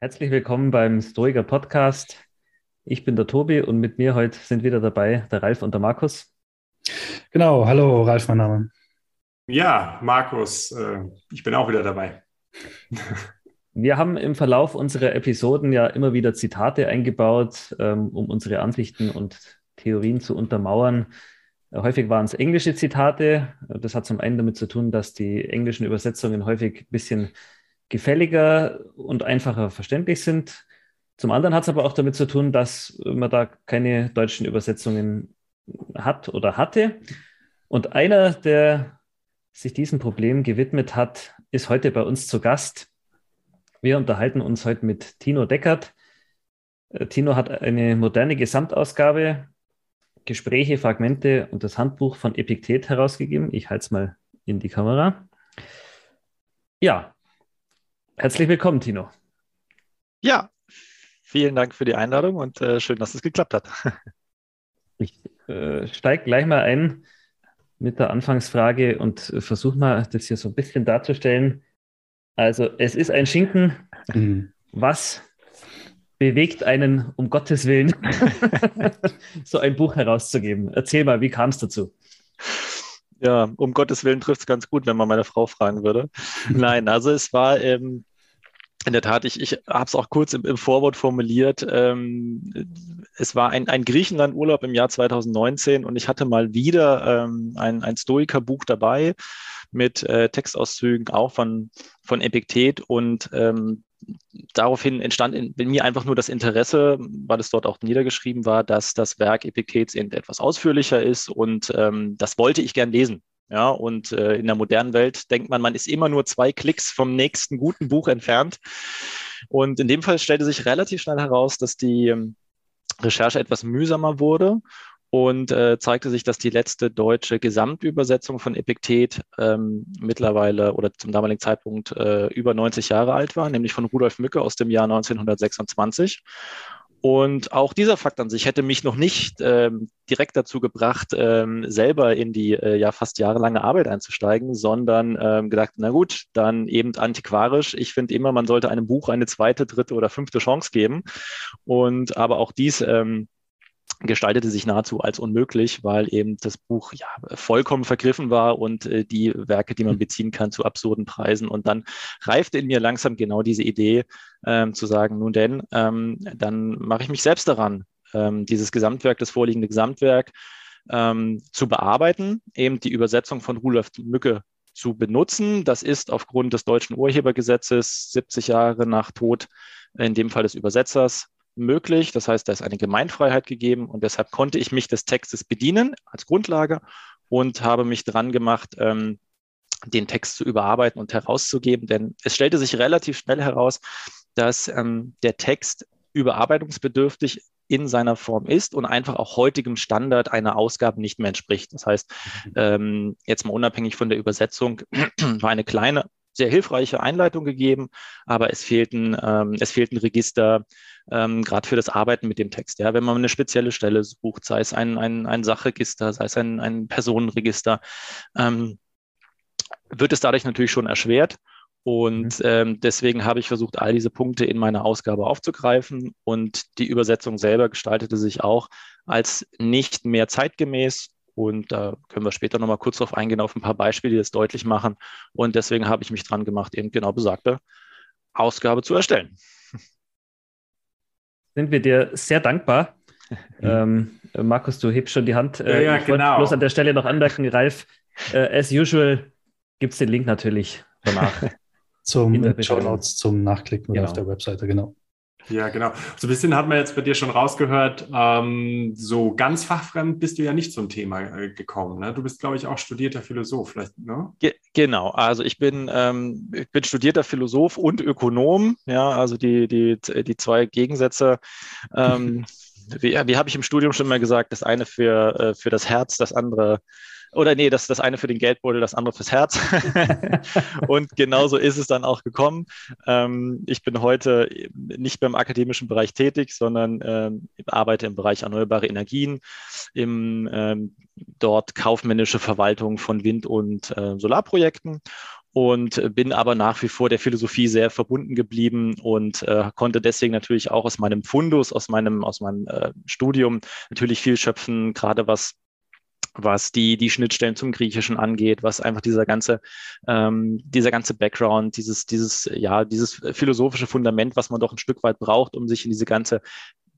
Herzlich willkommen beim Stoiker Podcast. Ich bin der Tobi und mit mir heute sind wieder dabei der Ralf und der Markus. Genau, hallo Ralf, mein Name. Ja, Markus, äh, ich bin auch wieder dabei. Wir haben im Verlauf unserer Episoden ja immer wieder Zitate eingebaut, ähm, um unsere Ansichten und Theorien zu untermauern. Häufig waren es englische Zitate. Das hat zum einen damit zu tun, dass die englischen Übersetzungen häufig ein bisschen gefälliger und einfacher verständlich sind. Zum anderen hat es aber auch damit zu tun, dass man da keine deutschen Übersetzungen hat oder hatte. Und einer, der sich diesem Problem gewidmet hat, ist heute bei uns zu Gast. Wir unterhalten uns heute mit Tino Deckert. Äh, Tino hat eine moderne Gesamtausgabe, Gespräche, Fragmente und das Handbuch von Epiktet herausgegeben. Ich halte es mal in die Kamera. Ja, Herzlich willkommen, Tino. Ja, vielen Dank für die Einladung und äh, schön, dass es geklappt hat. ich äh, steige gleich mal ein mit der Anfangsfrage und versuche mal, das hier so ein bisschen darzustellen. Also, es ist ein Schinken. Mhm. Was bewegt einen, um Gottes Willen, so ein Buch herauszugeben? Erzähl mal, wie kam es dazu? Ja, um Gottes Willen trifft es ganz gut, wenn man meine Frau fragen würde. Nein, also es war ähm, in der Tat, ich, ich habe es auch kurz im, im Vorwort formuliert. Ähm, es war ein, ein Griechenland-Urlaub im Jahr 2019 und ich hatte mal wieder ähm, ein, ein Stoiker-Buch dabei mit äh, Textauszügen auch von, von Epiktet und ähm, daraufhin entstand in, mir einfach nur das Interesse, weil es dort auch niedergeschrieben war, dass das Werk Epiktets eben etwas ausführlicher ist und ähm, das wollte ich gern lesen. Ja, und äh, in der modernen Welt denkt man, man ist immer nur zwei Klicks vom nächsten guten Buch entfernt. Und in dem Fall stellte sich relativ schnell heraus, dass die ähm, Recherche etwas mühsamer wurde und äh, zeigte sich, dass die letzte deutsche Gesamtübersetzung von Epiktet ähm, mittlerweile oder zum damaligen Zeitpunkt äh, über 90 Jahre alt war, nämlich von Rudolf Mücke aus dem Jahr 1926. Und auch dieser Fakt an sich hätte mich noch nicht ähm, direkt dazu gebracht, ähm, selber in die äh, ja fast jahrelange Arbeit einzusteigen, sondern ähm, gedacht, na gut, dann eben antiquarisch. Ich finde immer, man sollte einem Buch eine zweite, dritte oder fünfte Chance geben. Und aber auch dies ähm, gestaltete sich nahezu als unmöglich, weil eben das Buch ja vollkommen vergriffen war und äh, die Werke, die man hm. beziehen kann, zu absurden Preisen. Und dann reifte in mir langsam genau diese Idee, ähm, zu sagen, nun denn, ähm, dann mache ich mich selbst daran, ähm, dieses Gesamtwerk, das vorliegende Gesamtwerk ähm, zu bearbeiten, eben die Übersetzung von Rudolf Mücke zu benutzen. Das ist aufgrund des deutschen Urhebergesetzes 70 Jahre nach Tod, in dem Fall des Übersetzers, möglich. Das heißt, da ist eine Gemeinfreiheit gegeben und deshalb konnte ich mich des Textes bedienen als Grundlage und habe mich dran gemacht, ähm, den Text zu überarbeiten und herauszugeben. Denn es stellte sich relativ schnell heraus, dass ähm, der Text überarbeitungsbedürftig in seiner Form ist und einfach auch heutigem Standard einer Ausgabe nicht mehr entspricht. Das heißt, mhm. ähm, jetzt mal unabhängig von der Übersetzung, war eine kleine sehr hilfreiche Einleitung gegeben, aber es fehlten, ähm, es fehlten Register, ähm, gerade für das Arbeiten mit dem Text. Ja, wenn man eine spezielle Stelle sucht, sei es ein, ein, ein Sachregister, sei es ein, ein Personenregister, ähm, wird es dadurch natürlich schon erschwert. Und mhm. ähm, deswegen habe ich versucht, all diese Punkte in meiner Ausgabe aufzugreifen. Und die Übersetzung selber gestaltete sich auch als nicht mehr zeitgemäß und da können wir später nochmal kurz darauf eingehen, auf ein paar Beispiele, die das deutlich machen. Und deswegen habe ich mich dran gemacht, eben genau besagte Ausgabe zu erstellen. Sind wir dir sehr dankbar. ähm, Markus, du hebst schon die Hand. Äh, ja, ja, ich genau. wollte bloß an der Stelle noch anmerken, Ralf, äh, as usual gibt es den Link natürlich danach. zum Show Notes, zum Nachklicken genau. auf der Webseite, genau. Ja, genau. So ein bisschen hat man jetzt bei dir schon rausgehört, ähm, so ganz fachfremd bist du ja nicht zum Thema äh, gekommen. Ne? Du bist, glaube ich, auch studierter Philosoph, vielleicht, ne? Ge genau, also ich bin, ähm, ich bin studierter Philosoph und Ökonom, ja, also die, die, die zwei Gegensätze. Ähm, wie, wie habe ich im Studium schon mal gesagt, das eine für, äh, für das Herz, das andere oder nee, das, das eine für den Geldbeutel, das andere fürs Herz. und genauso ist es dann auch gekommen. Ähm, ich bin heute nicht beim akademischen Bereich tätig, sondern ähm, arbeite im Bereich erneuerbare Energien, im ähm, dort kaufmännische Verwaltung von Wind- und äh, Solarprojekten und bin aber nach wie vor der Philosophie sehr verbunden geblieben und äh, konnte deswegen natürlich auch aus meinem Fundus, aus meinem, aus meinem äh, Studium natürlich viel schöpfen, gerade was was die, die Schnittstellen zum Griechischen angeht, was einfach dieser ganze, ähm, dieser ganze Background, dieses, dieses, ja, dieses philosophische Fundament, was man doch ein Stück weit braucht, um sich in diese ganze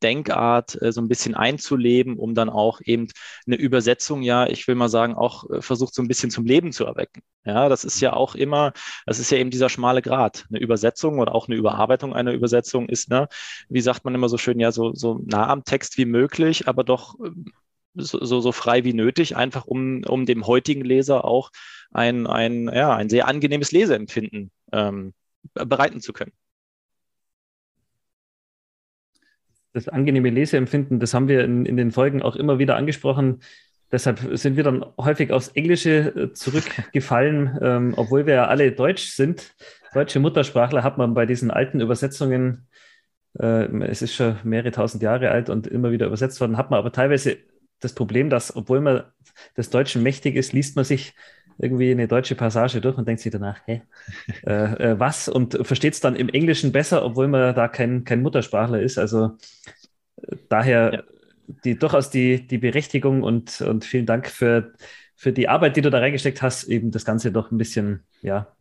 Denkart äh, so ein bisschen einzuleben, um dann auch eben eine Übersetzung, ja, ich will mal sagen, auch äh, versucht so ein bisschen zum Leben zu erwecken. Ja, das ist ja auch immer, das ist ja eben dieser schmale Grat. Eine Übersetzung oder auch eine Überarbeitung einer Übersetzung ist, ne, wie sagt man immer so schön, ja, so, so nah am Text wie möglich, aber doch ähm, so, so, frei wie nötig, einfach um, um dem heutigen Leser auch ein, ein, ja, ein sehr angenehmes Leseempfinden ähm, bereiten zu können. Das angenehme Leseempfinden, das haben wir in, in den Folgen auch immer wieder angesprochen. Deshalb sind wir dann häufig aufs Englische äh, zurückgefallen, ähm, obwohl wir ja alle Deutsch sind. Deutsche Muttersprachler hat man bei diesen alten Übersetzungen, äh, es ist schon mehrere tausend Jahre alt und immer wieder übersetzt worden, hat man aber teilweise das Problem, dass, obwohl man des Deutschen mächtig ist, liest man sich irgendwie eine deutsche Passage durch und denkt sich danach, hä, äh, äh, was? Und versteht es dann im Englischen besser, obwohl man da kein, kein Muttersprachler ist. Also äh, daher ja. die, durchaus die, die Berechtigung und, und vielen Dank für, für die Arbeit, die du da reingesteckt hast, eben das Ganze doch ein bisschen, ja,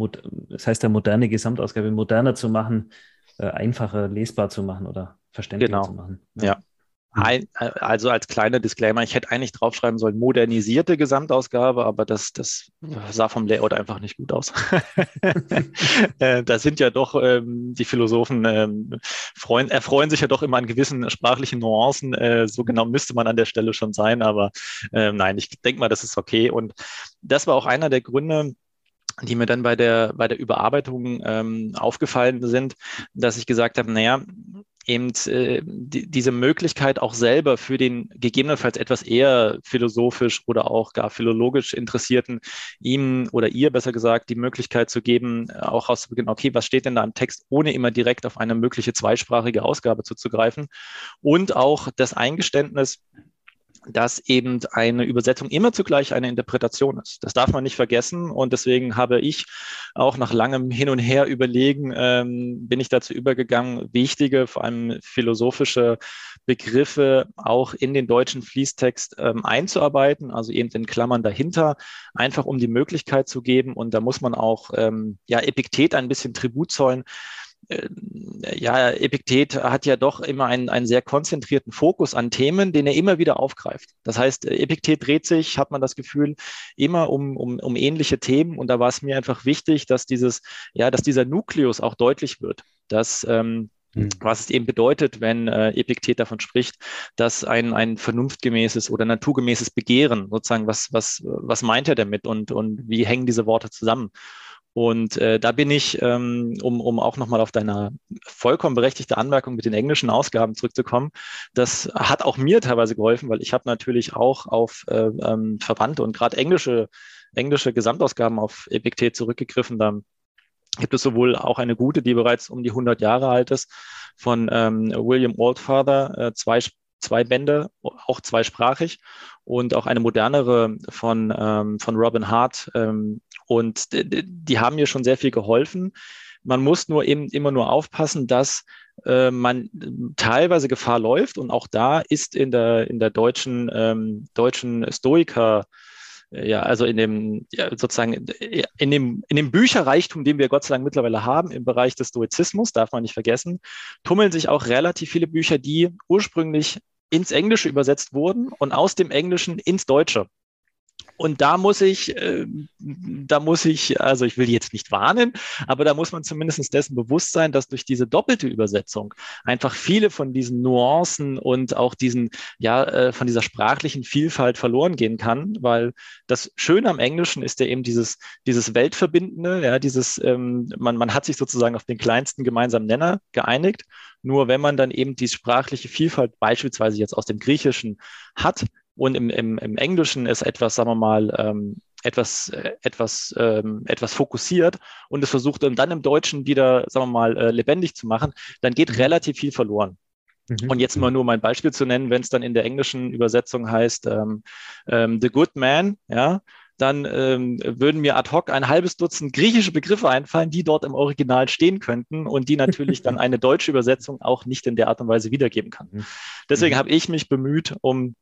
das heißt ja moderne Gesamtausgabe, moderner zu machen, äh, einfacher lesbar zu machen oder verständlicher genau. zu machen. Ja. ja. Mhm. Ein, also als kleiner Disclaimer, ich hätte eigentlich draufschreiben sollen, modernisierte Gesamtausgabe, aber das, das sah vom Layout einfach nicht gut aus. Äh, da sind ja doch ähm, die Philosophen ähm, freuen, erfreuen sich ja doch immer an gewissen sprachlichen Nuancen. Äh, so genau müsste man an der Stelle schon sein, aber äh, nein, ich denke mal, das ist okay. Und das war auch einer der Gründe, die mir dann bei der, bei der Überarbeitung ähm, aufgefallen sind, dass ich gesagt habe, naja, eben äh, die, diese Möglichkeit auch selber für den gegebenenfalls etwas eher philosophisch oder auch gar philologisch Interessierten, ihm oder ihr besser gesagt, die Möglichkeit zu geben, auch rauszubeginnen, okay, was steht denn da im Text, ohne immer direkt auf eine mögliche zweisprachige Ausgabe zuzugreifen? Und auch das Eingeständnis, dass eben eine Übersetzung immer zugleich eine Interpretation ist. Das darf man nicht vergessen und deswegen habe ich auch nach langem Hin und Her überlegen, ähm, bin ich dazu übergegangen, wichtige, vor allem philosophische Begriffe auch in den deutschen Fließtext ähm, einzuarbeiten, also eben in Klammern dahinter, einfach um die Möglichkeit zu geben und da muss man auch ähm, ja Epiktet ein bisschen Tribut zollen ja, Epiktet hat ja doch immer einen, einen sehr konzentrierten Fokus an Themen, den er immer wieder aufgreift. Das heißt, Epiktet dreht sich, hat man das Gefühl, immer um, um, um ähnliche Themen. Und da war es mir einfach wichtig, dass dieses, ja, dass dieser Nukleus auch deutlich wird. Dass ähm, hm. was es eben bedeutet, wenn äh, Epiktet davon spricht, dass ein, ein vernunftgemäßes oder naturgemäßes Begehren, sozusagen, was, was, was meint er damit und, und wie hängen diese Worte zusammen? Und äh, da bin ich, ähm, um, um auch nochmal auf deine vollkommen berechtigte Anmerkung mit den englischen Ausgaben zurückzukommen, das hat auch mir teilweise geholfen, weil ich habe natürlich auch auf äh, ähm, Verwandte und gerade englische, englische Gesamtausgaben auf Epiktet zurückgegriffen. Da gibt es sowohl auch eine gute, die bereits um die 100 Jahre alt ist, von ähm, William Oldfather, äh, zwei, zwei Bände, auch zweisprachig, und auch eine modernere von, ähm, von Robin Hart, ähm, und die haben mir schon sehr viel geholfen. Man muss nur eben immer nur aufpassen, dass äh, man teilweise Gefahr läuft. Und auch da ist in der, in der deutschen, ähm, deutschen Stoiker, ja, also in dem, ja, sozusagen, in dem, in dem Bücherreichtum, den wir Gott sei Dank mittlerweile haben im Bereich des Stoizismus, darf man nicht vergessen, tummeln sich auch relativ viele Bücher, die ursprünglich ins Englische übersetzt wurden und aus dem Englischen ins Deutsche. Und da muss ich, äh, da muss ich, also ich will jetzt nicht warnen, aber da muss man zumindest dessen bewusst sein, dass durch diese doppelte Übersetzung einfach viele von diesen Nuancen und auch diesen, ja, äh, von dieser sprachlichen Vielfalt verloren gehen kann, weil das Schöne am Englischen ist ja eben dieses, dieses Weltverbindende, ja, dieses, ähm, man, man hat sich sozusagen auf den kleinsten gemeinsamen Nenner geeinigt. Nur wenn man dann eben die sprachliche Vielfalt beispielsweise jetzt aus dem Griechischen hat, und im, im, im Englischen ist etwas, sagen wir mal, ähm, etwas, äh, etwas, ähm, etwas fokussiert und es versucht dann im Deutschen wieder, sagen wir mal, äh, lebendig zu machen, dann geht mhm. relativ viel verloren. Mhm. Und jetzt mal nur mein Beispiel zu nennen, wenn es dann in der englischen Übersetzung heißt ähm, ähm, The Good Man, ja, dann ähm, würden mir ad hoc ein halbes Dutzend griechische Begriffe einfallen, die dort im Original stehen könnten und die natürlich dann eine deutsche Übersetzung auch nicht in der Art und Weise wiedergeben kann. Mhm. Deswegen mhm. habe ich mich bemüht, um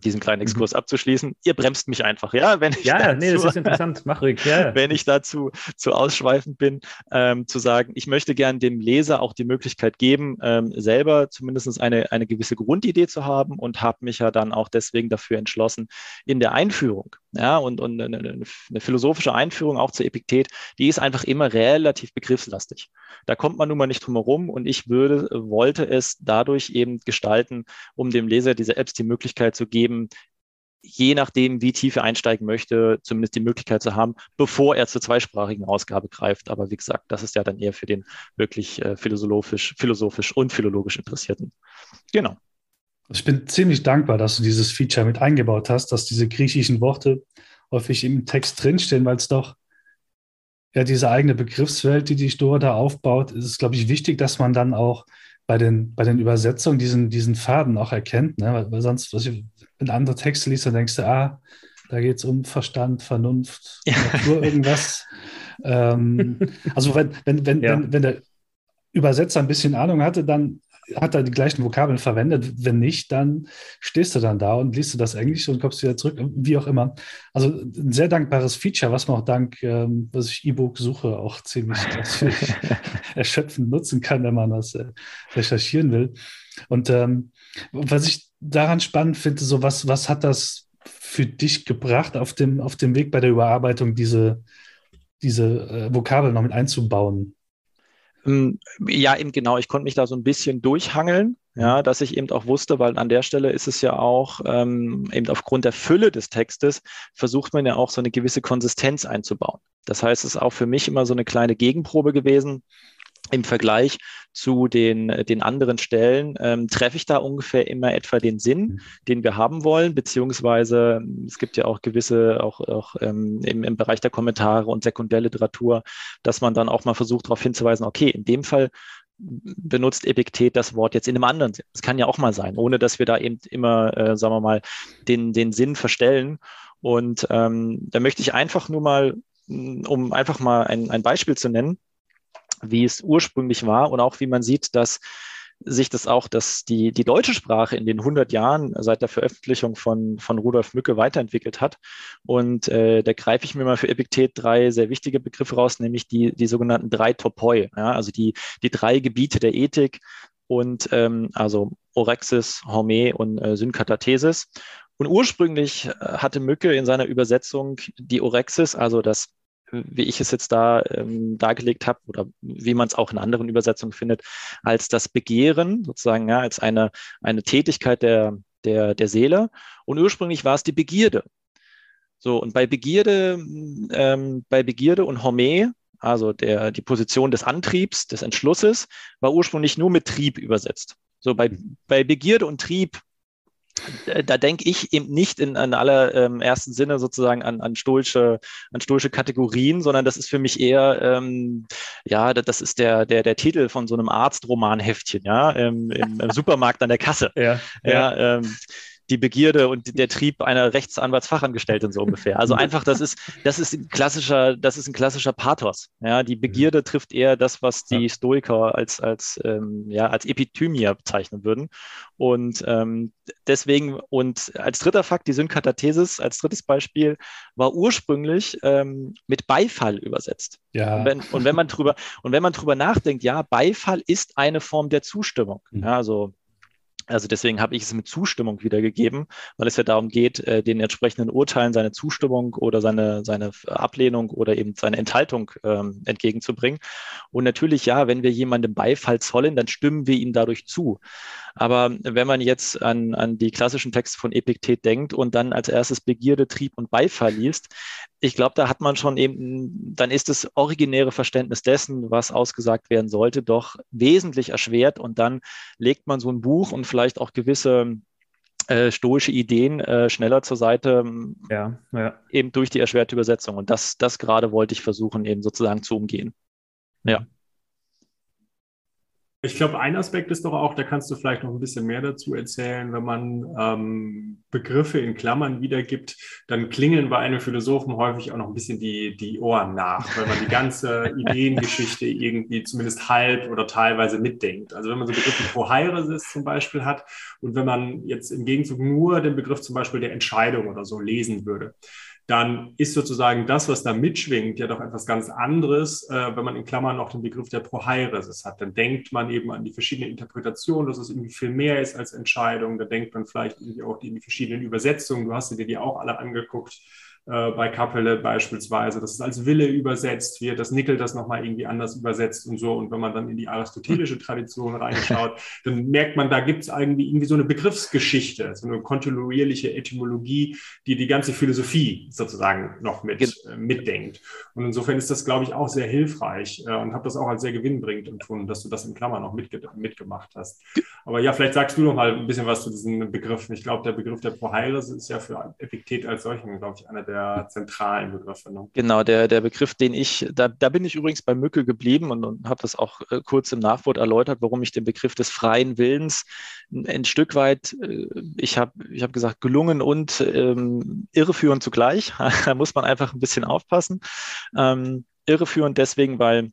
diesen kleinen mhm. Exkurs mhm. abzuschließen. Ihr bremst mich einfach, ja, wenn ich ja, dazu, nee, das ist interessant, mach ruhig, ja. wenn ich dazu zu ausschweifend bin, ähm, zu sagen, ich möchte gern dem Leser auch die Möglichkeit geben, ähm, selber zumindest eine, eine gewisse Grundidee zu haben und habe mich ja dann auch deswegen dafür entschlossen, in der Einführung, ja, und, und eine, eine philosophische Einführung auch zur Epiktet, die ist einfach immer relativ begriffslastig. Da kommt man nun mal nicht drum herum und ich würde, wollte es dadurch eben gestalten, um dem Leser diese Apps die Möglichkeit zu geben, eben je nachdem, wie tief er einsteigen möchte, zumindest die Möglichkeit zu haben, bevor er zur zweisprachigen Ausgabe greift. Aber wie gesagt, das ist ja dann eher für den wirklich äh, philosophisch, philosophisch und philologisch Interessierten. Genau. Ich bin ziemlich dankbar, dass du dieses Feature mit eingebaut hast, dass diese griechischen Worte häufig im Text drinstehen, weil es doch ja diese eigene Begriffswelt, die die Store da aufbaut, ist glaube ich, wichtig, dass man dann auch bei den, bei den Übersetzungen diesen, diesen Faden auch erkennt. Ne? Weil, sonst, was ich, wenn andere Texte liest, dann denkst du, ah, da geht es um Verstand, Vernunft, ja. Natur, irgendwas. ähm, also wenn, wenn, wenn, ja. wenn, wenn der Übersetzer ein bisschen Ahnung hatte, dann hat er die gleichen Vokabeln verwendet. Wenn nicht, dann stehst du dann da und liest du das Englisch und kommst wieder zurück, wie auch immer. Also ein sehr dankbares Feature, was man auch dank, ähm, was ich E-Book-Suche auch ziemlich erschöpfend nutzen kann, wenn man das äh, recherchieren will. Und ähm, was ich daran spannend finde, so was, was hat das für dich gebracht, auf dem, auf dem Weg bei der Überarbeitung diese, diese äh, Vokabeln noch mit einzubauen? Ähm, ja, eben genau. Ich konnte mich da so ein bisschen durchhangeln, ja, mhm. dass ich eben auch wusste, weil an der Stelle ist es ja auch ähm, eben aufgrund der Fülle des Textes versucht man ja auch so eine gewisse Konsistenz einzubauen. Das heißt, es ist auch für mich immer so eine kleine Gegenprobe gewesen im Vergleich zu den, den anderen Stellen ähm, treffe ich da ungefähr immer etwa den Sinn, mhm. den wir haben wollen, beziehungsweise es gibt ja auch gewisse, auch, auch ähm, im, im Bereich der Kommentare und Sekundärliteratur, dass man dann auch mal versucht, darauf hinzuweisen, okay, in dem Fall benutzt Epiktet das Wort jetzt in einem anderen Sinn. Das kann ja auch mal sein, ohne dass wir da eben immer, äh, sagen wir mal, den, den Sinn verstellen. Und ähm, da möchte ich einfach nur mal, um einfach mal ein, ein Beispiel zu nennen, wie es ursprünglich war und auch wie man sieht, dass sich das auch, dass die, die deutsche Sprache in den 100 Jahren seit der Veröffentlichung von, von Rudolf Mücke weiterentwickelt hat. Und äh, da greife ich mir mal für Epiktet drei sehr wichtige Begriffe raus, nämlich die, die sogenannten drei Topoi, ja, also die, die drei Gebiete der Ethik und ähm, also Orexis, Horme und äh, Synkatathesis. Und ursprünglich äh, hatte Mücke in seiner Übersetzung die Orexis, also das wie ich es jetzt da ähm, dargelegt habe oder wie man es auch in anderen Übersetzungen findet, als das Begehren, sozusagen ja, als eine, eine Tätigkeit der, der, der Seele. Und ursprünglich war es die Begierde. So, und bei Begierde, ähm, bei Begierde und Horme, also der, die Position des Antriebs, des Entschlusses, war ursprünglich nur mit Trieb übersetzt. So, bei, bei Begierde und Trieb da denke ich eben nicht in, in aller ähm, ersten Sinne sozusagen an, an, stoische, an stoische Kategorien, sondern das ist für mich eher, ähm, ja, das ist der, der, der Titel von so einem Arztromanheftchen, ja, im, im, im Supermarkt an der Kasse. Ja, ja. ja ähm, die Begierde und der Trieb einer Rechtsanwaltsfachangestellten so ungefähr. Also einfach, das ist, das ist ein klassischer, das ist ein klassischer Pathos. Ja, die Begierde mhm. trifft eher das, was die Stoiker als, als, ähm, ja, als Epithymia bezeichnen würden. Und ähm, deswegen, und als dritter Fakt, die Synkatathesis als drittes Beispiel war ursprünglich ähm, mit Beifall übersetzt. Ja. Und wenn, und wenn man drüber, und wenn man drüber nachdenkt, ja, Beifall ist eine Form der Zustimmung. Mhm. Ja, also Also deswegen habe ich es mit Zustimmung wiedergegeben, weil es ja darum geht, äh, den entsprechenden Urteilen seine Zustimmung oder seine, seine Ablehnung oder eben seine Enthaltung ähm, entgegenzubringen. Und natürlich, ja, wenn wir jemandem Beifall zollen, dann stimmen wir ihm dadurch zu. Aber wenn man jetzt an, an die klassischen Texte von Epiktet denkt und dann als erstes Begierde, Trieb und Beifall liest, ich glaube, da hat man schon eben, dann ist das originäre Verständnis dessen, was ausgesagt werden sollte, doch wesentlich erschwert. Und dann legt man so ein Buch und vielleicht auch gewisse äh, stoische Ideen äh, schneller zur Seite, ja, ja. eben durch die erschwerte Übersetzung. Und das, das gerade wollte ich versuchen, eben sozusagen zu umgehen. Ja. Ich glaube, ein Aspekt ist doch auch, da kannst du vielleicht noch ein bisschen mehr dazu erzählen, wenn man ähm, Begriffe in Klammern wiedergibt, dann klingeln bei einem Philosophen häufig auch noch ein bisschen die, die Ohren nach, weil man die ganze Ideengeschichte irgendwie zumindest halb oder teilweise mitdenkt. Also wenn man so Begriffe Prohairesis zum Beispiel hat und wenn man jetzt im Gegenzug nur den Begriff zum Beispiel der Entscheidung oder so lesen würde, dann ist sozusagen das, was da mitschwingt, ja doch etwas ganz anderes, äh, wenn man in Klammern noch den Begriff der Prohairesis hat. Dann denkt man eben an die verschiedenen Interpretationen, dass es irgendwie viel mehr ist als Entscheidung. Da denkt man vielleicht irgendwie auch in die verschiedenen Übersetzungen. Du hast dir die auch alle angeguckt äh, bei Kapelle beispielsweise, dass es als Wille übersetzt wird, dass Nickel das nochmal irgendwie anders übersetzt und so. Und wenn man dann in die aristotelische Tradition reinschaut, dann merkt man, da gibt es irgendwie, irgendwie so eine Begriffsgeschichte, so eine kontinuierliche Etymologie, die die ganze Philosophie sozusagen noch mit, äh, mitdenkt. Und insofern ist das, glaube ich, auch sehr hilfreich äh, und habe das auch als sehr gewinnbringend empfunden, dass du das in Klammern noch mitge mitgemacht hast. Aber ja, vielleicht sagst du noch mal ein bisschen was zu diesen Begriffen. Ich glaube, der Begriff der Proheiris ist ja für Epiktet als solchen, glaube ich, einer der zentralen Begriffe. Ne? Genau, der, der Begriff, den ich, da, da bin ich übrigens bei Mücke geblieben und, und habe das auch äh, kurz im Nachwort erläutert, warum ich den Begriff des freien Willens ein, ein Stück weit, äh, ich habe ich hab gesagt, gelungen und ähm, irreführend zugleich. da muss man einfach ein bisschen aufpassen. Ähm, irreführend deswegen, weil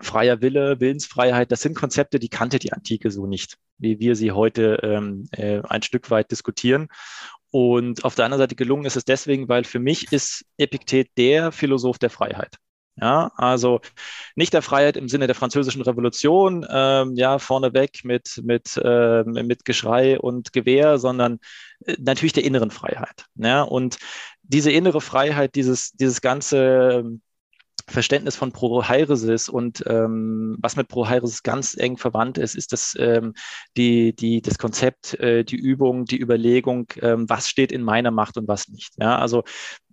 freier Wille, Willensfreiheit, das sind Konzepte, die kannte die Antike so nicht, wie wir sie heute ähm, äh, ein Stück weit diskutieren. Und auf der anderen Seite gelungen ist es deswegen, weil für mich ist Epiktet der Philosoph der Freiheit. Ja, also nicht der Freiheit im Sinne der französischen Revolution, ähm, ja, vorneweg mit, mit, äh, mit Geschrei und Gewehr, sondern äh, natürlich der inneren Freiheit. Ja, und diese innere Freiheit, dieses, dieses ganze Verständnis von Prohairesis und ähm, was mit Prohairesis ganz eng verwandt ist, ist das, ähm, die, die, das Konzept, äh, die Übung, die Überlegung, ähm, was steht in meiner Macht und was nicht. Ja, also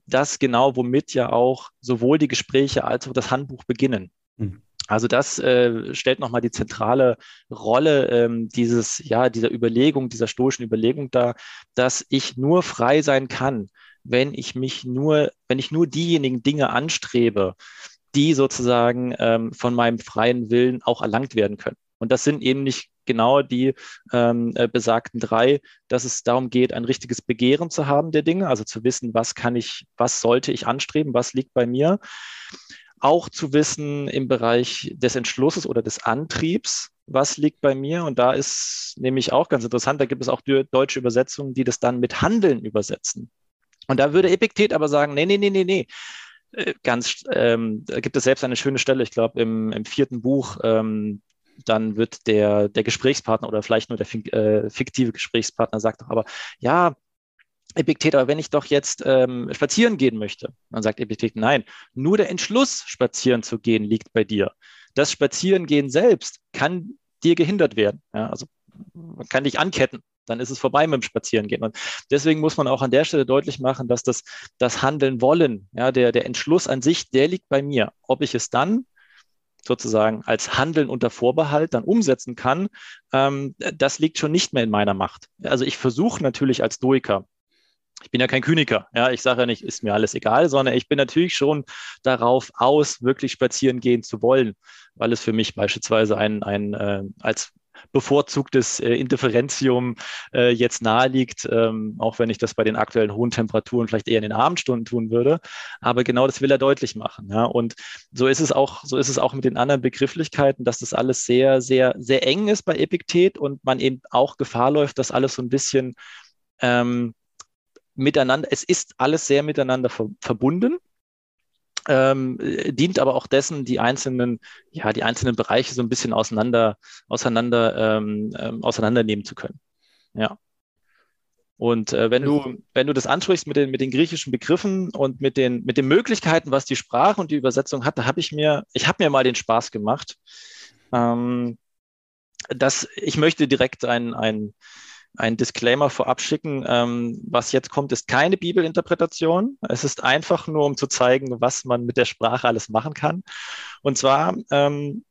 das genau, womit ja auch sowohl die Gespräche als auch das Handbuch beginnen. Mhm. Also das äh, stellt nochmal die zentrale Rolle ähm, dieses, ja, dieser Überlegung, dieser stoischen Überlegung dar, dass ich nur frei sein kann, wenn ich mich nur, wenn ich nur diejenigen Dinge anstrebe, die sozusagen ähm, von meinem freien Willen auch erlangt werden können. Und das sind eben nicht genau die ähm, äh, besagten drei, dass es darum geht, ein richtiges Begehren zu haben der Dinge, also zu wissen, was kann ich, was sollte ich anstreben, was liegt bei mir. Auch zu wissen im Bereich des Entschlusses oder des Antriebs, was liegt bei mir. Und da ist nämlich auch ganz interessant, da gibt es auch deutsche Übersetzungen, die das dann mit Handeln übersetzen. Und da würde Epiktet aber sagen, nee, nee, nee, nee, nee. Äh, ganz, ähm, da gibt es selbst eine schöne Stelle, ich glaube, im, im vierten Buch, ähm, dann wird der, der Gesprächspartner oder vielleicht nur der äh, fiktive Gesprächspartner sagt doch aber, ja, Epiktet, aber wenn ich doch jetzt ähm, spazieren gehen möchte, dann sagt Epiktet, nein, nur der Entschluss, spazieren zu gehen, liegt bei dir. Das Spazierengehen selbst kann dir gehindert werden. Ja, also man kann dich anketten dann ist es vorbei mit dem Spazierengehen. Und deswegen muss man auch an der Stelle deutlich machen, dass das, das Handeln wollen, ja, der, der Entschluss an sich, der liegt bei mir. Ob ich es dann sozusagen als Handeln unter Vorbehalt dann umsetzen kann, ähm, das liegt schon nicht mehr in meiner Macht. Also ich versuche natürlich als Stoiker, ich bin ja kein Kyniker, ja, ich sage ja nicht, ist mir alles egal, sondern ich bin natürlich schon darauf aus, wirklich spazieren gehen zu wollen, weil es für mich beispielsweise ein, ein äh, als bevorzugtes äh, Indifferentium äh, jetzt naheliegt, ähm, auch wenn ich das bei den aktuellen hohen Temperaturen vielleicht eher in den Abendstunden tun würde. Aber genau das will er deutlich machen. Ja? Und so ist es auch, so ist es auch mit den anderen Begrifflichkeiten, dass das alles sehr, sehr, sehr eng ist bei Epiktet und man eben auch Gefahr läuft, dass alles so ein bisschen ähm, miteinander, es ist alles sehr miteinander ver verbunden ähm, dient aber auch dessen, die einzelnen, ja, die einzelnen Bereiche so ein bisschen auseinander, auseinander, ähm, ähm, auseinandernehmen zu können. Ja. Und äh, wenn du, wenn du das ansprichst mit den, mit den griechischen Begriffen und mit den, mit den Möglichkeiten, was die Sprache und die Übersetzung hat, da habe ich mir, ich habe mir mal den Spaß gemacht. Ähm, dass ich möchte direkt ein, ein, ein Disclaimer vorab schicken. Ähm, was jetzt kommt, ist keine Bibelinterpretation. Es ist einfach nur, um zu zeigen, was man mit der Sprache alles machen kann. Und zwar, ähm,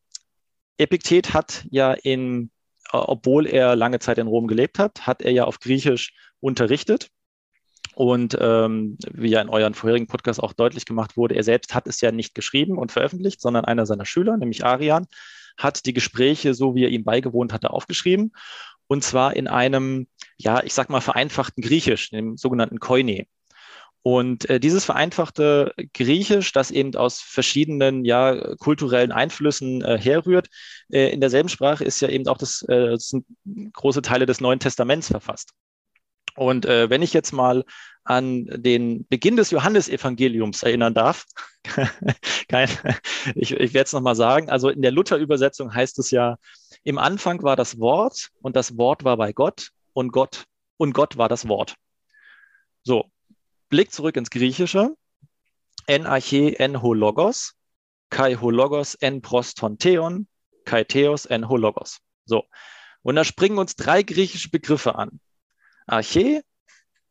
Epiktet hat ja in, obwohl er lange Zeit in Rom gelebt hat, hat er ja auf Griechisch unterrichtet. Und ähm, wie ja in euren vorherigen Podcast auch deutlich gemacht wurde, er selbst hat es ja nicht geschrieben und veröffentlicht, sondern einer seiner Schüler, nämlich Arian, hat die Gespräche, so wie er ihm beigewohnt hatte, aufgeschrieben. Und zwar in einem, ja, ich sag mal, vereinfachten Griechisch, dem sogenannten Koine. Und äh, dieses vereinfachte Griechisch, das eben aus verschiedenen ja, kulturellen Einflüssen äh, herrührt, äh, in derselben Sprache ist ja eben auch das, äh, sind große Teile des Neuen Testaments verfasst. Und äh, wenn ich jetzt mal an den Beginn des Johannesevangeliums erinnern darf, kein, ich, ich werde es nochmal sagen, also in der Luther-Übersetzung heißt es ja, im Anfang war das Wort und das Wort war bei Gott und Gott und Gott war das Wort. So, Blick zurück ins Griechische. En arche en ho logos, kai ho logos en proston theon, kai theos en ho logos. So, und da springen uns drei griechische Begriffe an. Arche,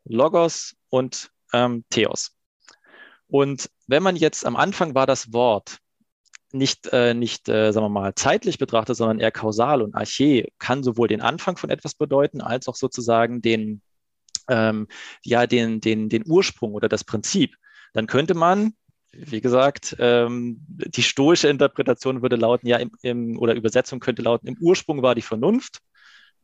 Logos und ähm, Theos. Und wenn man jetzt am Anfang war das Wort nicht, äh, nicht äh, sagen wir mal, zeitlich betrachtet, sondern eher kausal und Arche kann sowohl den Anfang von etwas bedeuten, als auch sozusagen den, ähm, ja, den, den, den Ursprung oder das Prinzip, dann könnte man, wie gesagt, ähm, die stoische Interpretation würde lauten, ja, im, im, oder Übersetzung könnte lauten, im Ursprung war die Vernunft,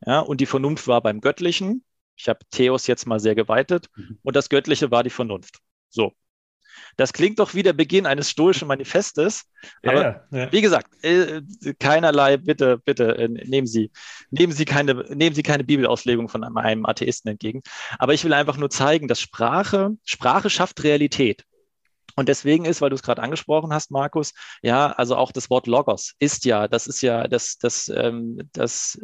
ja, und die Vernunft war beim Göttlichen ich habe Theos jetzt mal sehr geweitet mhm. und das Göttliche war die Vernunft. So. Das klingt doch wie der Beginn eines stoischen Manifestes. Aber ja, wie gesagt, äh, keinerlei, bitte, bitte, äh, nehmen Sie, nehmen Sie keine, nehmen Sie keine Bibelauslegung von einem Atheisten entgegen. Aber ich will einfach nur zeigen, dass Sprache, Sprache schafft Realität. Und deswegen ist, weil du es gerade angesprochen hast, Markus, ja, also auch das Wort Logos ist ja, das ist ja das, das, ähm, das,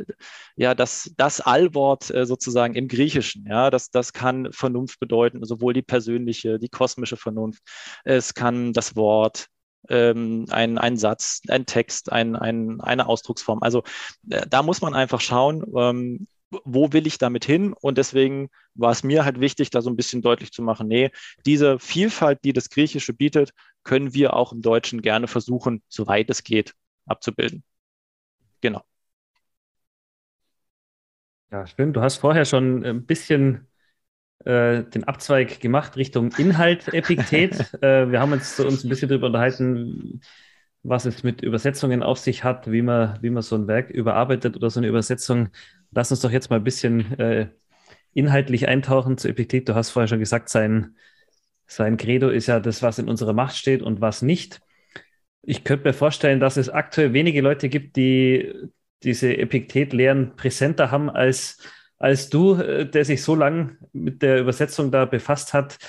ja, das, das Allwort äh, sozusagen im Griechischen. Ja, das, das kann Vernunft bedeuten, sowohl die persönliche, die kosmische Vernunft. Es kann das Wort, ähm, ein, ein Satz, ein Text, ein, ein, eine Ausdrucksform. Also äh, da muss man einfach schauen, ähm, wo will ich damit hin? Und deswegen war es mir halt wichtig, da so ein bisschen deutlich zu machen, nee, diese Vielfalt, die das Griechische bietet, können wir auch im Deutschen gerne versuchen, soweit es geht, abzubilden. Genau. Ja, schön. Du hast vorher schon ein bisschen äh, den Abzweig gemacht Richtung Inhalt Epiktet. äh, wir haben uns, uns ein bisschen darüber unterhalten, was es mit Übersetzungen auf sich hat, wie man, wie man so ein Werk überarbeitet oder so eine Übersetzung. Lass uns doch jetzt mal ein bisschen äh, inhaltlich eintauchen zu Epiktet. Du hast vorher schon gesagt, sein, sein Credo ist ja das, was in unserer Macht steht und was nicht. Ich könnte mir vorstellen, dass es aktuell wenige Leute gibt, die diese Epiktet-Lehren präsenter haben als, als du, äh, der sich so lange mit der Übersetzung da befasst hat.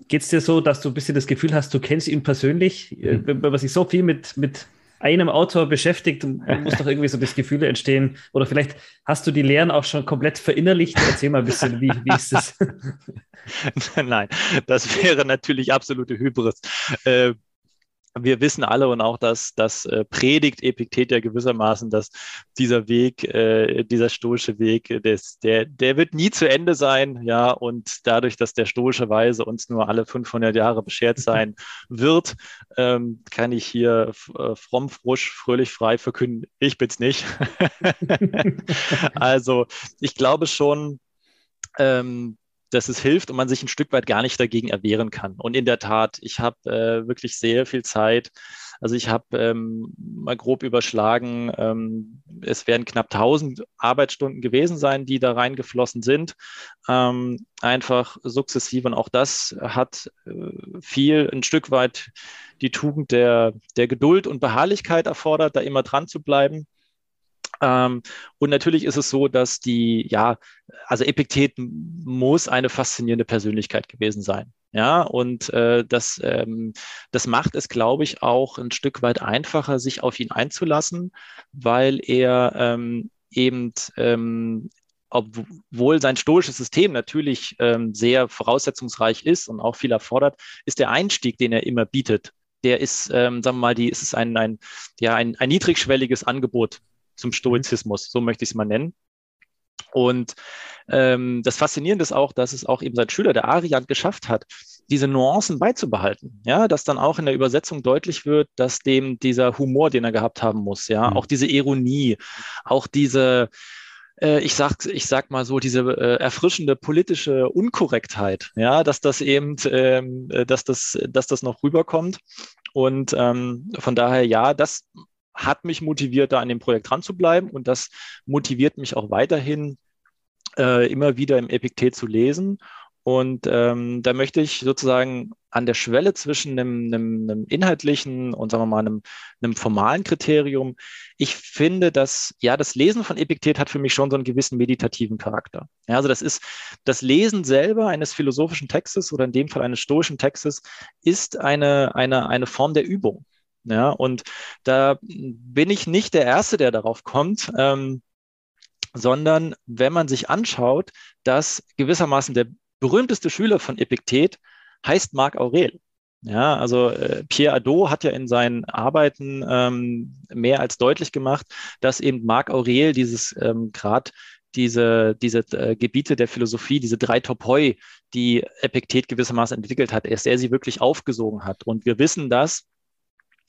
Äh, Geht es dir so, dass du ein bisschen das Gefühl hast, du kennst ihn persönlich? Mhm. Wenn man sich so viel mit, mit einem Autor beschäftigt, muss doch irgendwie so das Gefühl entstehen. Oder vielleicht hast du die Lehren auch schon komplett verinnerlicht. Erzähl mal ein bisschen, wie, wie ist das? Nein, das wäre natürlich absolute Hybris. Äh, wir wissen alle und auch, dass das äh, predigt Epiktet ja gewissermaßen, dass dieser Weg, äh, dieser stoische Weg, des, der, der wird nie zu Ende sein, ja, und dadurch, dass der stoische Weise uns nur alle 500 Jahre beschert sein wird, ähm, kann ich hier äh, fromm, frusch, fröhlich, frei verkünden, ich bin's nicht. also, ich glaube schon, ähm, dass es hilft und man sich ein Stück weit gar nicht dagegen erwehren kann. Und in der Tat, ich habe äh, wirklich sehr viel Zeit. Also ich habe ähm, mal grob überschlagen, ähm, es werden knapp 1000 Arbeitsstunden gewesen sein, die da reingeflossen sind. Ähm, einfach sukzessiv und auch das hat äh, viel, ein Stück weit die Tugend der, der Geduld und Beharrlichkeit erfordert, da immer dran zu bleiben. Ähm, und natürlich ist es so, dass die, ja, also Epiktet muss eine faszinierende Persönlichkeit gewesen sein. Ja, und äh, das, ähm, das macht es, glaube ich, auch ein Stück weit einfacher, sich auf ihn einzulassen, weil er ähm, eben ähm, obwohl sein stoisches System natürlich ähm, sehr voraussetzungsreich ist und auch viel erfordert, ist der Einstieg, den er immer bietet, der ist, ähm, sagen wir mal, die ist es ein, ein, ja, ein, ein niedrigschwelliges Angebot zum Stoizismus, so möchte ich es mal nennen. Und ähm, das Faszinierende ist auch, dass es auch eben sein Schüler, der Arian, geschafft hat, diese Nuancen beizubehalten. Ja, dass dann auch in der Übersetzung deutlich wird, dass dem dieser Humor, den er gehabt haben muss, ja, mhm. auch diese Ironie, auch diese, äh, ich sag, ich sag mal so, diese äh, erfrischende politische Unkorrektheit, ja, dass das eben, ähm, äh, dass das, dass das noch rüberkommt. Und ähm, von daher, ja, das hat mich motiviert, da an dem Projekt dran zu bleiben und das motiviert mich auch weiterhin, äh, immer wieder im Epiktet zu lesen. Und ähm, da möchte ich sozusagen an der Schwelle zwischen einem, einem, einem, inhaltlichen und sagen wir mal einem, einem formalen Kriterium. Ich finde, dass ja das Lesen von Epiktet hat für mich schon so einen gewissen meditativen Charakter. Ja, also das ist das Lesen selber eines philosophischen Textes oder in dem Fall eines stoischen Textes ist eine, eine, eine Form der Übung. Ja, und da bin ich nicht der Erste, der darauf kommt, ähm, sondern wenn man sich anschaut, dass gewissermaßen der berühmteste Schüler von Epiktet heißt Marc Aurel. Ja, also äh, Pierre Adot hat ja in seinen Arbeiten ähm, mehr als deutlich gemacht, dass eben Marc Aurel dieses ähm, gerade diese, diese äh, Gebiete der Philosophie, diese drei Topoi, die Epiktet gewissermaßen entwickelt hat, dass er sie wirklich aufgesogen hat. Und wir wissen das,